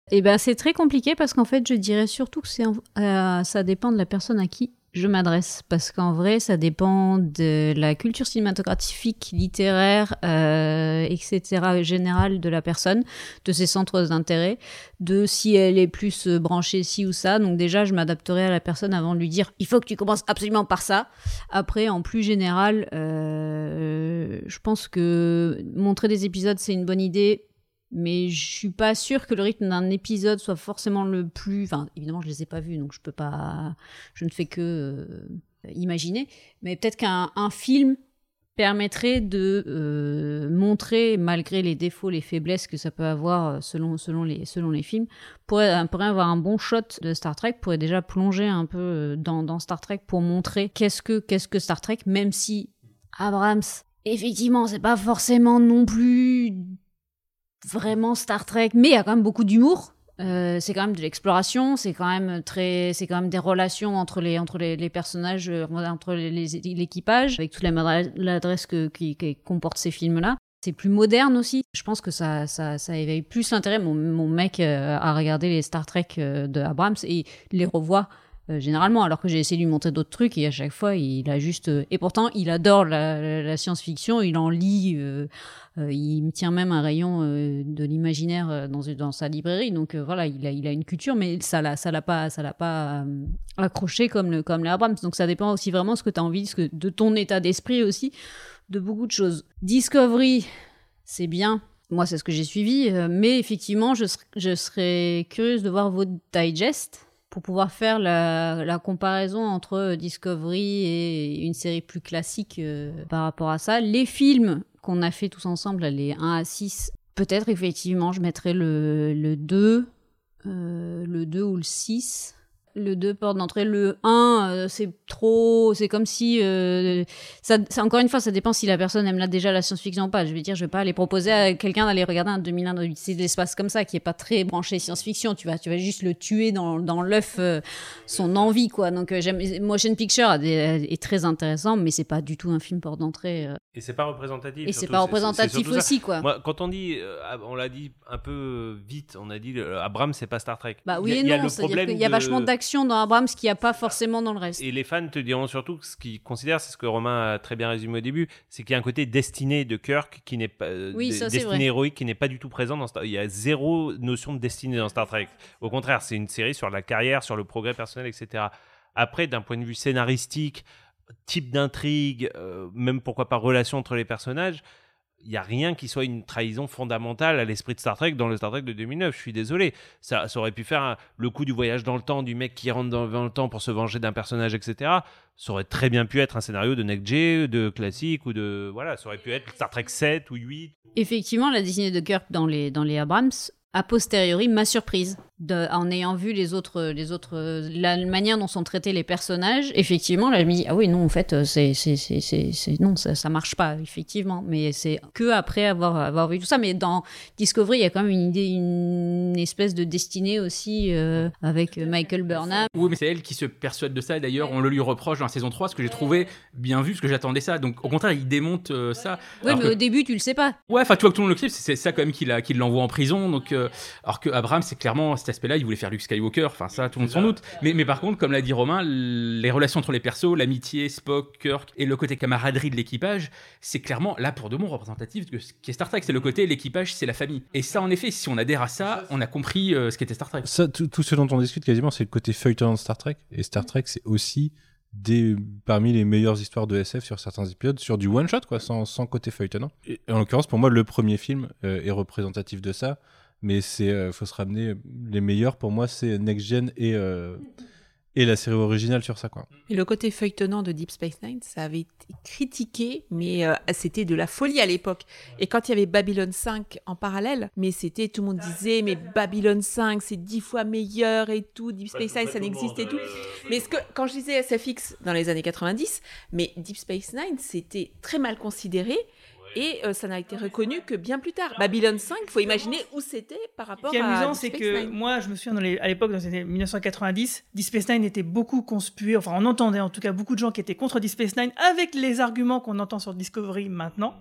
Et ben c'est très compliqué parce qu'en fait, je dirais surtout que c'est euh, ça dépend de la personne à qui je m'adresse parce qu'en vrai, ça dépend de la culture cinématographique, littéraire, euh, etc. générale de la personne, de ses centres d'intérêt, de si elle est plus euh, branchée ci ou ça. Donc déjà, je m'adapterai à la personne avant de lui dire il faut que tu commences absolument par ça. Après, en plus général, euh, je pense que montrer des épisodes c'est une bonne idée mais je suis pas sûre que le rythme d'un épisode soit forcément le plus. Enfin, évidemment, je les ai pas vus, donc je peux pas. Je ne fais que euh, imaginer. Mais peut-être qu'un un film permettrait de euh, montrer, malgré les défauts, les faiblesses que ça peut avoir euh, selon, selon, les, selon les films, pourrait, pourrait avoir un bon shot de Star Trek, pourrait déjà plonger un peu dans, dans Star Trek pour montrer qu'est-ce que, qu'est-ce que Star Trek, même si Abrams, effectivement, c'est pas forcément non plus vraiment Star Trek, mais il y a quand même beaucoup d'humour. Euh, c'est quand même de l'exploration, c'est quand même très, c'est quand même des relations entre les entre les, personnages, euh, entre l'équipage, avec toute l'adresse que qui, qui comporte ces films-là. C'est plus moderne aussi. Je pense que ça, ça, éveille plus l'intérêt. Mon, mec euh, a regardé les Star Trek de Abrams et les revoit euh, généralement, alors que j'ai essayé de lui montrer d'autres trucs et à chaque fois il a juste euh, et pourtant il adore la, science-fiction, il en lit, euh, il me tient même un rayon de l'imaginaire dans, sa librairie, donc voilà il a une culture, mais ça l'a l'a pas ça l'a pas accroché comme le les Abrams, donc ça dépend aussi vraiment de ce que tu as envie, de, ton état d'esprit aussi, de beaucoup de choses. Discovery, c'est bien, moi, c'est ce que j'ai suivi, mais effectivement, je, je serais curieuse de voir votre digest pour pouvoir faire la, la, comparaison entre Discovery et une série plus classique euh, par rapport à ça. Les films qu'on a fait tous ensemble, les 1 à 6, peut-être effectivement je mettrais le, le 2, euh, le 2 ou le 6 le 2 porte d'entrée. Le 1, euh, c'est trop. C'est comme si. Euh, ça, encore une fois, ça dépend si la personne aime là déjà la science-fiction ou pas. Je veux dire, je vais pas aller proposer à quelqu'un d'aller regarder un 2001 dans l'espace comme ça, qui est pas très branché science-fiction. Tu vas, tu vas juste le tuer dans, dans l'œuf, euh, son envie, quoi. Donc. Motion Picture est très intéressant, mais c'est pas du tout un film porte d'entrée. Et c'est pas représentatif. Et c'est pas représentatif aussi, quoi. Moi, quand on dit. on l'a dit un peu vite, on a dit Abraham, c'est pas Star Trek. Bah oui et non, c'est-à-dire qu'il y a vachement d'action dans Abrams qu'il n'y a pas forcément dans le reste. Et les fans te diront surtout que ce qu'ils considèrent, c'est ce que Romain a très bien résumé au début, c'est qu'il y a un côté destiné de Kirk qui n'est pas euh, oui, ça, destiné héroïque qui n'est pas du tout présent dans Star. Il y a zéro notion de destinée dans Star Trek. Au contraire, c'est une série sur la carrière, sur le progrès personnel, etc. Après, d'un point de vue scénaristique, type d'intrigue, euh, même pourquoi pas relation entre les personnages il n'y a rien qui soit une trahison fondamentale à l'esprit de Star Trek dans le Star Trek de 2009. Je suis désolé. Ça, aurait pu faire le coup du voyage dans le temps, du mec qui rentre dans, le temps pour se venger d'un personnage, etc. Ça aurait très bien pu être un scénario de Next G, de classique ou de. Voilà, ça aurait pu être Star Trek 7 ou 8. Effectivement, la dessinée de Kirk dans les, dans les Abrams, a posteriori, m'a surprise de, en ayant vu les autres, les autres, la manière dont sont traités les personnages, effectivement, là, je me dis, ah oui, non, en fait, c'est, c'est, c'est, c'est, non, ça, ça marche pas, effectivement. Mais c'est que après avoir, avoir vu tout ça. Mais dans Discovery, il y a quand même une idée, une espèce de destinée aussi, euh, avec Michael Burnham. Oui, mais c'est elle qui se persuade de ça. D'ailleurs, on le lui reproche dans la saison 3, ce que j'ai trouvé bien vu, ce que j'attendais ça. Donc, au contraire, il démonte euh, ça. Oui, mais au début, tu le sais pas. Ouais, enfin, tu vois que tout le monde le clip, c'est ça quand même qui l'envoie en prison. Donc, alors que Abraham, c'est clairement cet aspect-là, il voulait faire Luke Skywalker, enfin ça, tout le monde s'en doute. Mais, mais par contre, comme l'a dit Romain, les relations entre les persos, l'amitié, Spock, Kirk et le côté camaraderie de l'équipage, c'est clairement là pour de bons représentatif de ce qu'est Star Trek. C'est le côté l'équipage, c'est la famille. Et ça, en effet, si on adhère à ça, on a compris euh, ce qu'était Star Trek. Ça, tout, tout, ce dont on discute quasiment, c'est le côté feuilleton de Star Trek. Et Star Trek, c'est aussi des, parmi les meilleures histoires de SF sur certains épisodes, sur du one shot, quoi, sans, sans côté feuilletonnant. Et, en l'occurrence, pour moi, le premier film euh, est représentatif de ça mais c'est euh, faut se ramener les meilleurs pour moi c'est Next Gen et euh, et la série originale sur ça quoi. Et le côté feuilletonnant de Deep Space Nine, ça avait été critiqué, mais euh, c'était de la folie à l'époque. Et quand il y avait Babylon 5 en parallèle, mais c'était tout le monde disait mais Babylon 5 c'est dix fois meilleur et tout, Deep Space Nine ça n'existe et tout. Mais ce que quand je disais SFX dans les années 90, mais Deep Space Nine c'était très mal considéré Et euh, ça n'a été reconnu que bien plus tard. Babylon 5, il faut imaginer où c'était par Ce rapport qui est à amusant, c'est que Nine. moi, je me souviens dans les- à l'époque, dans les années 1990, Deep Space Nine était beaucoup conspué. Enfin, on entendait en tout cas beaucoup de gens qui étaient contre Deep Space Nine avec les arguments qu'on entend sur Discovery maintenant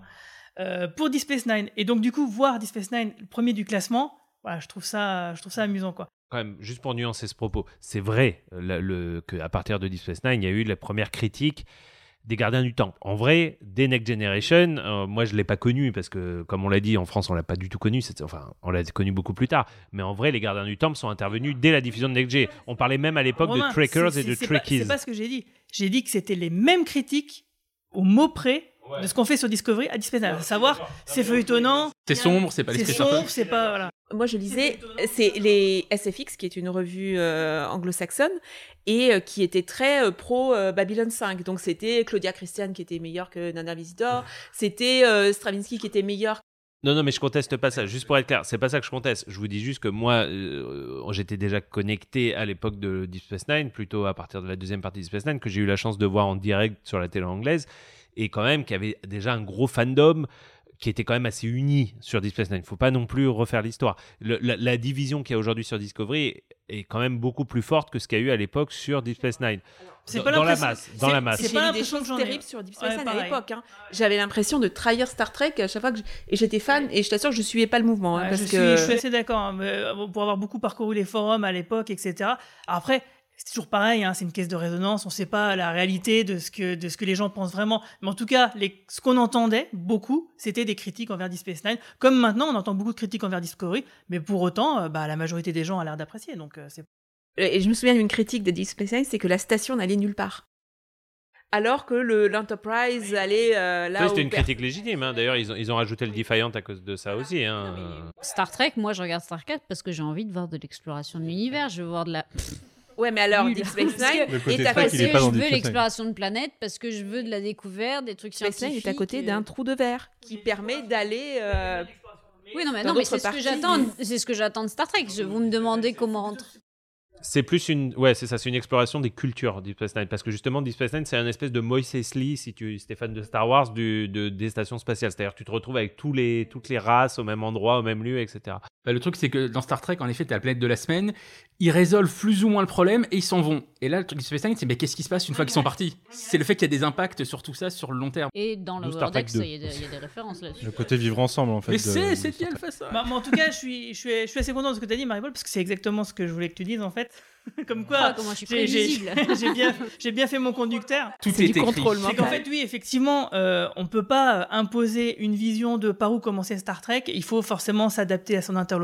euh, pour Deep Space Nine. Et donc, du coup, voir Deep Space Nine le premier du classement, voilà, je trouve ça, je trouve ça amusant, quoi. Quand même, juste pour nuancer ce propos, c'est vrai le, le- que à partir de Deep Space Nine, il y a eu la première critique des gardiens du temps. En vrai, des Next Generation, euh, moi je l'ai pas connu parce que, comme on l'a dit, en France on l'a pas du tout connu. Enfin, on l'a connu beaucoup plus tard. Mais en vrai, les gardiens du temps sont intervenus dès la diffusion de Next Gen. On parlait même à l'époque de Trackers c'est- et de c'est- c'est pas- Trekkies. C'est pas ce que j'ai dit. J'ai dit que c'était les mêmes critiques au mot près de ce qu'on fait sur Discovery à Nine. À savoir, c'est feuilletonnant, C'est sombre, c'est pas c'est l'esprit sombre, Startup. c'est pas voilà. Moi, je lisais, c'est les SFX, qui est une revue euh, anglo-saxonne, et euh, qui était très euh, pro euh, Babylon 5. Donc, c'était Claudia Christian qui était meilleure que Nana Visitor, c'était euh, Stravinsky qui était meilleur. Non, non, mais je conteste pas ça. Juste pour être clair, c'est pas ça que je conteste. Je vous dis juste que moi, euh, j'étais déjà connecté à l'époque de Deep Space Nine, plutôt à partir de la deuxième partie de Deep Space Nine, que j'ai eu la chance de voir en direct sur la télé anglaise, et quand même qu'il y avait déjà un gros fandom qui était quand même assez uni sur Deep Space Nine. Faut pas non plus refaire l'histoire. La, la division qu'il y a aujourd'hui sur Discovery est quand même beaucoup plus forte que ce qu'il y a eu à l'époque sur Deep Space Nine. C'est Dans- pas dans la l'impression- masse, dans c'est- la masse. C'est pas des l'impression que choses j'en ai. terribles sur Deep Space Ouais, Nine à l'époque. hein. J'avais l'impression de trahir Star Trek à chaque fois que je- et j'étais fan, et je t'assure que je suivais pas le mouvement. hein, Ouais, parce je, suis, que... je suis assez d'accord. hein, euh, pour avoir beaucoup parcouru les forums à l'époque, etc. Après, c'est toujours pareil, hein, c'est une caisse de résonance. On ne sait pas la réalité de ce, que, de ce que les gens pensent vraiment. Mais en tout cas, les, ce qu'on entendait beaucoup, c'était des critiques envers Deep Space Nine. Comme maintenant, on entend beaucoup de critiques envers Discovery. Mais pour autant, euh, bah, la majorité des gens a l'air d'apprécier. Donc, euh, c'est Et je me souviens d'une critique de Deep Space Nine, c'est que la station n'allait nulle part. Alors que le- l'Enterprise allait euh, là Oui, c'était une critique légitime. hein. D'ailleurs, ils ont, ils ont rajouté le Defiant à cause de ça aussi. hein. Star Trek, moi je regarde Star Trek parce que j'ai envie de voir de l'exploration de l'univers, je veux voir de la. Ouais, mais alors Nul. Deep Space Nine Le côté est à Trek, il pas dans je Deep veux Space Nine. l'exploration de planète, parce que je veux de la découverte, des trucs Space Nine scientifiques. est à côté euh. d'un trou de verre qui permet d'aller. euh, Oui, non, mais, dans non, mais d'autres c'est ce que parties. j'attends. C'est ce que j'attends de Star Trek. Je, vous me demandez comment rentrer. C'est plus une, ouais, c'est ça, c'est une exploration des cultures Deep Space Nine, parce que justement Deep Space Nine, c'est un espèce de Moïse Eisley, si tu, t'es fan de Star Wars, du, de, des stations spatiales. C'est-à-dire, que tu te retrouves avec tous les, toutes les races au même endroit, au même lieu, etc. Bah, le truc, c'est que dans Star Trek, en effet, t'as la planète de la semaine, ils résolvent plus ou moins le problème et ils s'en vont. Et là, le truc de Space Nine, c'est mais qu'est-ce qui se passe une fois qu'ils sont partis? C'est le fait qu'il y a des impacts sur tout ça sur le long terme. Et dans le Star Trek Vortex, 2. il y, a des- il y a des références là-dessus. Le côté vivre ensemble, en fait. Mais c'est, c'est qui elle fait ça Bah, mais en tout cas, je suis, je suis, je suis assez content de ce que tu as dit, Marie-Paul, parce que c'est exactement ce que je voulais que tu dises, en fait. *laughs* Comme quoi, comment je suis j'ai- j'ai *laughs* j'ai bien, j'ai bien fait mon conducteur. Tout C'est est du écrit. contrôle C'est qu'en fait, oui, effectivement, euh, on peut pas euh, imposer une vision de par où commencer Star Trek. Il faut forcément s'adapter à son interlocuteur.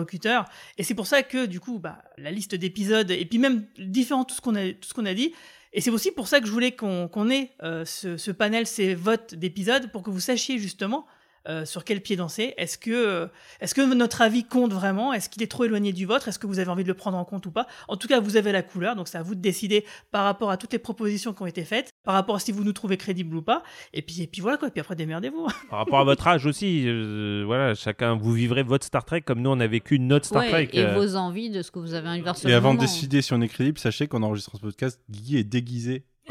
Et c'est pour ça que, du coup, bah, la liste d'épisodes, et puis même différent tout ce qu'on a, tout ce qu'on a dit. Et c'est aussi pour ça que je voulais qu'on ait euh, ce panel, ces votes d'épisodes, pour que vous sachiez justement euh, sur quel pied danser. Est-ce que, euh, est-ce que notre avis compte vraiment? Est-ce qu'il est trop éloigné du vôtre? Est-ce que vous avez envie de le prendre en compte ou pas? En tout cas, vous avez la couleur, donc c'est à vous de décider par rapport à toutes les propositions qui ont été faites, par rapport à si vous nous trouvez crédibles ou pas. Et puis, et puis voilà quoi. Et puis après, démerdez-vous. *laughs* Par rapport à votre âge aussi, euh, voilà, chacun, vous vivrez votre Star Trek comme nous, on a vécu notre Star Ouais, Trek. et euh. vos envies de ce que vous avez envie de voir sur Et le avant de décider si on est crédible, sachez qu'en enregistrant ce podcast, Guy est déguisé. *laughs*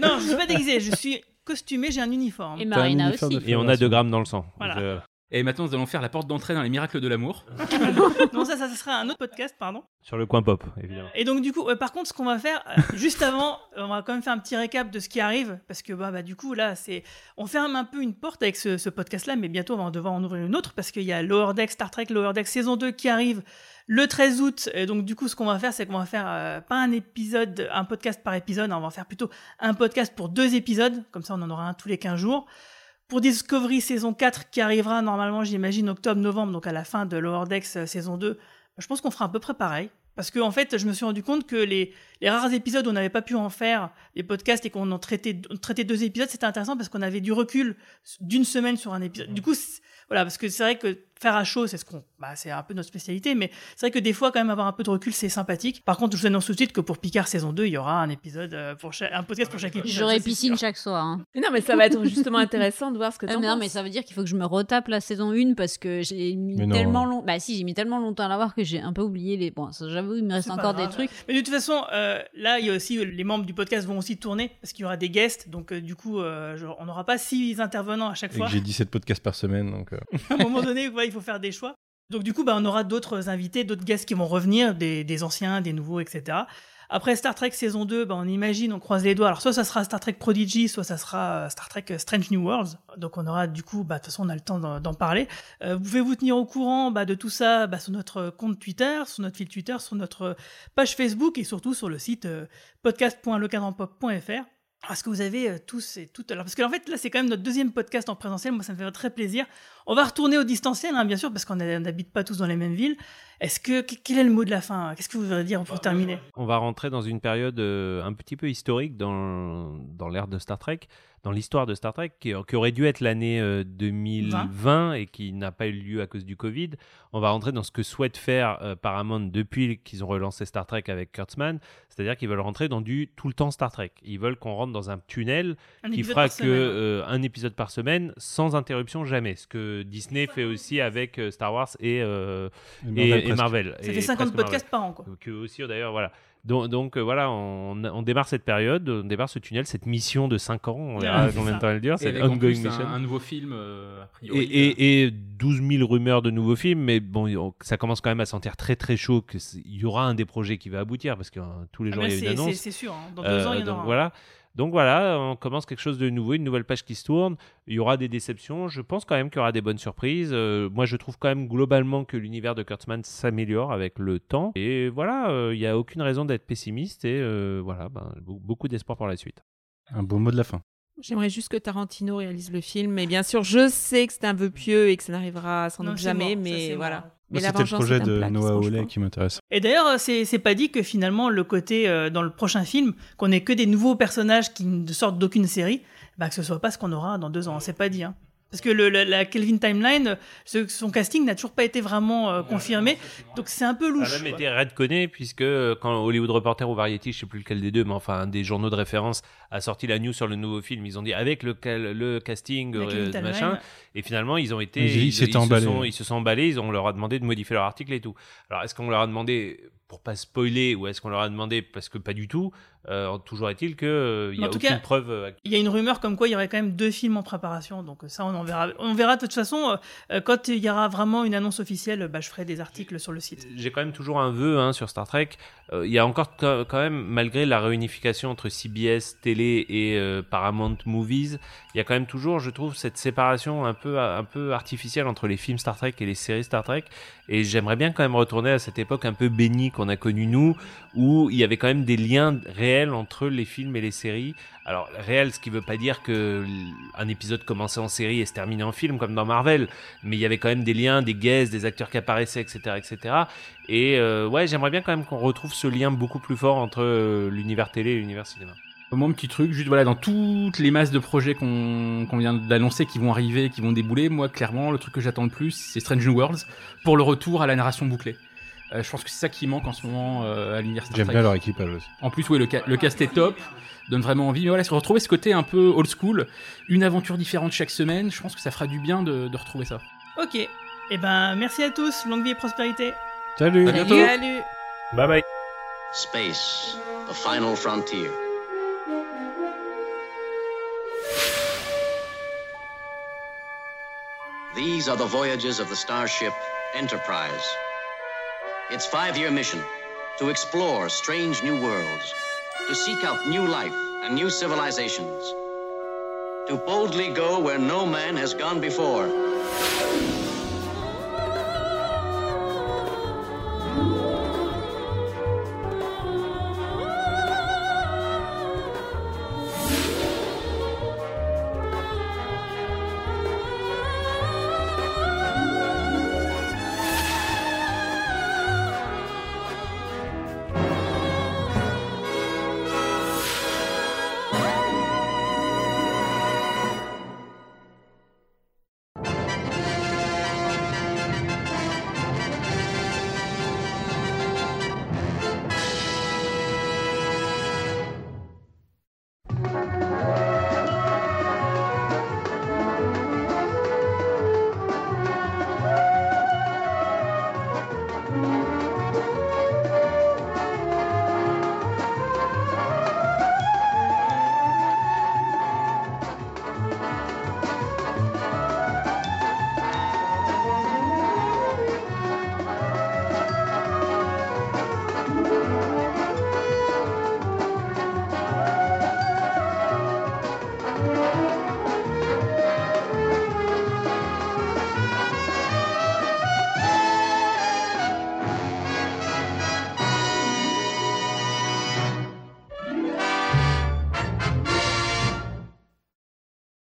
non, je suis pas déguisé. Je suis costumé. J'ai un uniforme. Et Marina aussi. Et on a 2 grammes dans le sang. Voilà. Je- Et maintenant, nous allons faire la porte d'entrée dans les miracles de l'amour. *laughs* non, ça, ça, ça sera un autre podcast, pardon. Sur le coin pop, évidemment. Et donc du coup, euh, par contre, ce qu'on va faire euh, *laughs* juste avant, on va quand même faire un petit récap de ce qui arrive parce que bah, bah du coup là, c'est on ferme un peu une porte avec ce, ce podcast-là, mais bientôt on va devoir en ouvrir une autre parce qu'il y a Lower Deck Star Trek Lower Deck saison 2 qui arrive le 13 août. Et donc du coup, ce qu'on va faire, c'est qu'on va faire euh, pas un épisode, un podcast par épisode, on va faire plutôt un podcast pour deux épisodes, comme ça on en aura un tous les 15 jours. Pour Discovery saison 4 qui arrivera normalement, j'imagine octobre-novembre, donc à la fin de Lower Decks euh, saison 2, je pense qu'on fera à peu près pareil. Parce que en fait, je me suis rendu compte que les, les rares épisodes où on n'avait pas pu en faire des podcasts et qu'on en traitait, traitait deux épisodes, c'était intéressant parce qu'on avait du recul d'une semaine sur un épisode. Du coup, c'est- voilà, parce que c'est vrai que faire à chaud, c'est ce qu'on, bah, c'est un peu notre spécialité, mais c'est vrai que des fois, quand même, avoir un peu de recul, c'est sympathique. Par contre, je vous annonce tout de suite que pour Picard saison 2, il y aura un épisode euh, pour chaque, un podcast pour chaque épisode. J'aurai piscine chaque soir. hein. Mais non, mais ça va être justement intéressant de voir ce que Ah, t'en mais non, penses. mais ça veut dire qu'il faut que je me retape la saison 1 parce que j'ai mis Mais non. tellement long... Bah si, j'ai mis tellement longtemps à la voir que j'ai un peu oublié les... Bon, ça, j'avoue, il me reste encore grave. des trucs. Mais de toute façon, euh, là, il y a aussi les membres du podcast vont aussi tourner parce qu'il y aura des guests. Donc, euh, du coup, euh, genre, on n'aura pas six intervenants à chaque Et fois. j'ai 17 podcasts par semaine, donc. euh, *laughs* à un moment donné, voilà, il faut faire des choix. Donc du coup, bah, on aura d'autres invités, d'autres guests qui vont revenir, des, anciens, des nouveaux, etc. Après Star Trek saison 2, bah, on imagine, on croise les doigts. Alors soit ça sera Star Trek Prodigy, soit ça sera euh, Star Trek euh, Strange New Worlds. Donc on aura du coup, bah, de toute façon, on a le temps d'en parler. Euh, vous pouvez vous tenir au courant de tout ça sur notre compte Twitter, sur notre fil Twitter, sur notre page Facebook et surtout sur le site euh. Parce que vous avez euh, tous et toutes. Alors, parce qu'en fait, là, c'est quand même notre deuxième podcast en présentiel. Moi, ça me fait très plaisir. On va retourner au distanciel, hein, bien sûr, parce qu'on n'habite pas tous dans les mêmes villes. Est-ce que. que- Quel est le mot de la fin Qu'est-ce que vous voudriez dire pour terminer? On va rentrer dans une période euh, un petit peu historique dans, dans l'ère de Star Trek, dans l'histoire de Star Trek, qui, qui aurait dû être l'année euh, 2020 et qui n'a pas eu lieu à cause du Covid. On va rentrer dans ce que souhaite faire euh, Paramount depuis qu'ils ont relancé Star Trek avec Kurtzman, c'est-à-dire qu'ils veulent rentrer dans du tout le temps Star Trek. Ils veulent qu'on rentre dans un tunnel Un qui fera que semaine. euh, un épisode par semaine sans interruption jamais. Ce que Disney fait aussi avec euh, Star Wars et, euh, et. Marvel. Ça Et fait 50 presque Marvel. podcasts par an, quoi. Que aussi d'ailleurs, voilà. Donc, donc, euh, voilà, on, on démarre cette période, on démarre ce tunnel, cette mission de 5 ans, on verra combien de temps elle dure, Et en ongoing mission. un, un nouveau film, euh, a Et, priori. et, et 12 000 rumeurs de nouveaux films, mais bon, on- ça commence quand même à sentir très très chaud qu'il y aura un des projets qui va aboutir parce que euh, tous les Ah, jours mais il y a une annonce. c'est sûr. hein. Dans deux Euh, ans, il y en donc aura. un. Donc voilà, on commence quelque chose de nouveau, une nouvelle page qui se tourne. Il y aura des déceptions. Je pense quand même qu'il y aura des bonnes surprises. Euh, moi, je trouve quand même globalement que l'univers de Kurtzman s'améliore avec le temps. Et voilà, euh, il n'y a aucune raison d'être pessimiste. Et euh, voilà, ben, be- beaucoup d'espoir pour la suite. Un beau mot de la fin. J'aimerais juste que Tarantino réalise le film, mais bien sûr, je sais que c'est un vœu pieux et que ça n'arrivera sans Non, doute jamais, mais voilà. mort. Mais Moi, la c'était le projet de plat Noah pas. qui m'intéresse. Et d'ailleurs, c'est c'est pas dit que finalement, le côté euh, dans le prochain film, qu'on ait que des nouveaux personnages qui ne sortent d'aucune série, bah, que ce soit pas ce qu'on aura dans deux ans. C'est pas dit. Hein. Parce que le, la, la Kelvin Timeline, ce- son casting n'a toujours pas été vraiment euh, confirmé. Donc c'est un peu Ça louche. a même été redconné puisque euh, quand Hollywood Reporter ou Variety, je sais plus lequel des deux, mais enfin un des journaux de référence a sorti la news sur le nouveau film, ils ont dit avec le, le casting, euh, Timeline. machin, et finalement ils ont été, Ils- se sont- ils se sont emballés, ils ont, on leur a demandé de modifier leur article et tout. Alors est-ce qu'on leur a demandé pour pas spoiler ou est-ce qu'on leur a demandé parce que pas du tout Euh, Toujours est-il que euh, y a en tout aucune cas, preuve. euh, Il y a une rumeur comme quoi il y aurait quand même deux films en préparation. Donc ça, on en verra. On verra de toute façon. euh, quand il y aura vraiment une annonce officielle, bah, je ferai des articles sur le site. J'ai quand même toujours un vœu hein, sur Star Trek. Il y a encore quand même, malgré la réunification entre CBS télé et Paramount Movies, il y a quand même toujours, je trouve, cette séparation un peu, un peu artificielle entre les films Star Trek et les séries Star Trek. Et j'aimerais bien quand même retourner à cette époque un peu bénie qu'on a connue nous, où il y avait quand même des liens réels entre les films et les séries. Alors réel, ce qui veut pas dire que un épisode commençait en série et se terminait en film comme dans Marvel, mais il y avait quand même des liens, des guests, des acteurs qui apparaissaient, etc., etc. Et euh, ouais, j'aimerais bien quand même qu'on retrouve ce lien beaucoup plus fort entre euh, l'univers télé et l'univers cinéma. Mon petit truc, juste voilà, dans toutes les masses de projets qu'on qu'on vient d'annoncer qui vont arriver, qui vont débouler, moi clairement, le truc que j'attends le plus, c'est Strange New Worlds pour le retour à la narration bouclée. Euh, je pense que c'est ça qui manque en ce moment euh, à l'univers Star J'aime bien leur aussi. En plus, oui, le, ca- le cast est top, donne vraiment envie. Mais voilà, se retrouver ce côté un peu old school, une aventure différente chaque semaine, je pense que ça fera du bien de, de retrouver ça. Ok. Eh ben, merci à tous. Longue vie et prospérité. Salut À bientôt. Salut Bye bye. Space, the final frontier. These are the voyages of the starship Enterprise. Its five year mission to explore strange new worlds, to seek out new life and new civilizations, to boldly go where no man has gone before.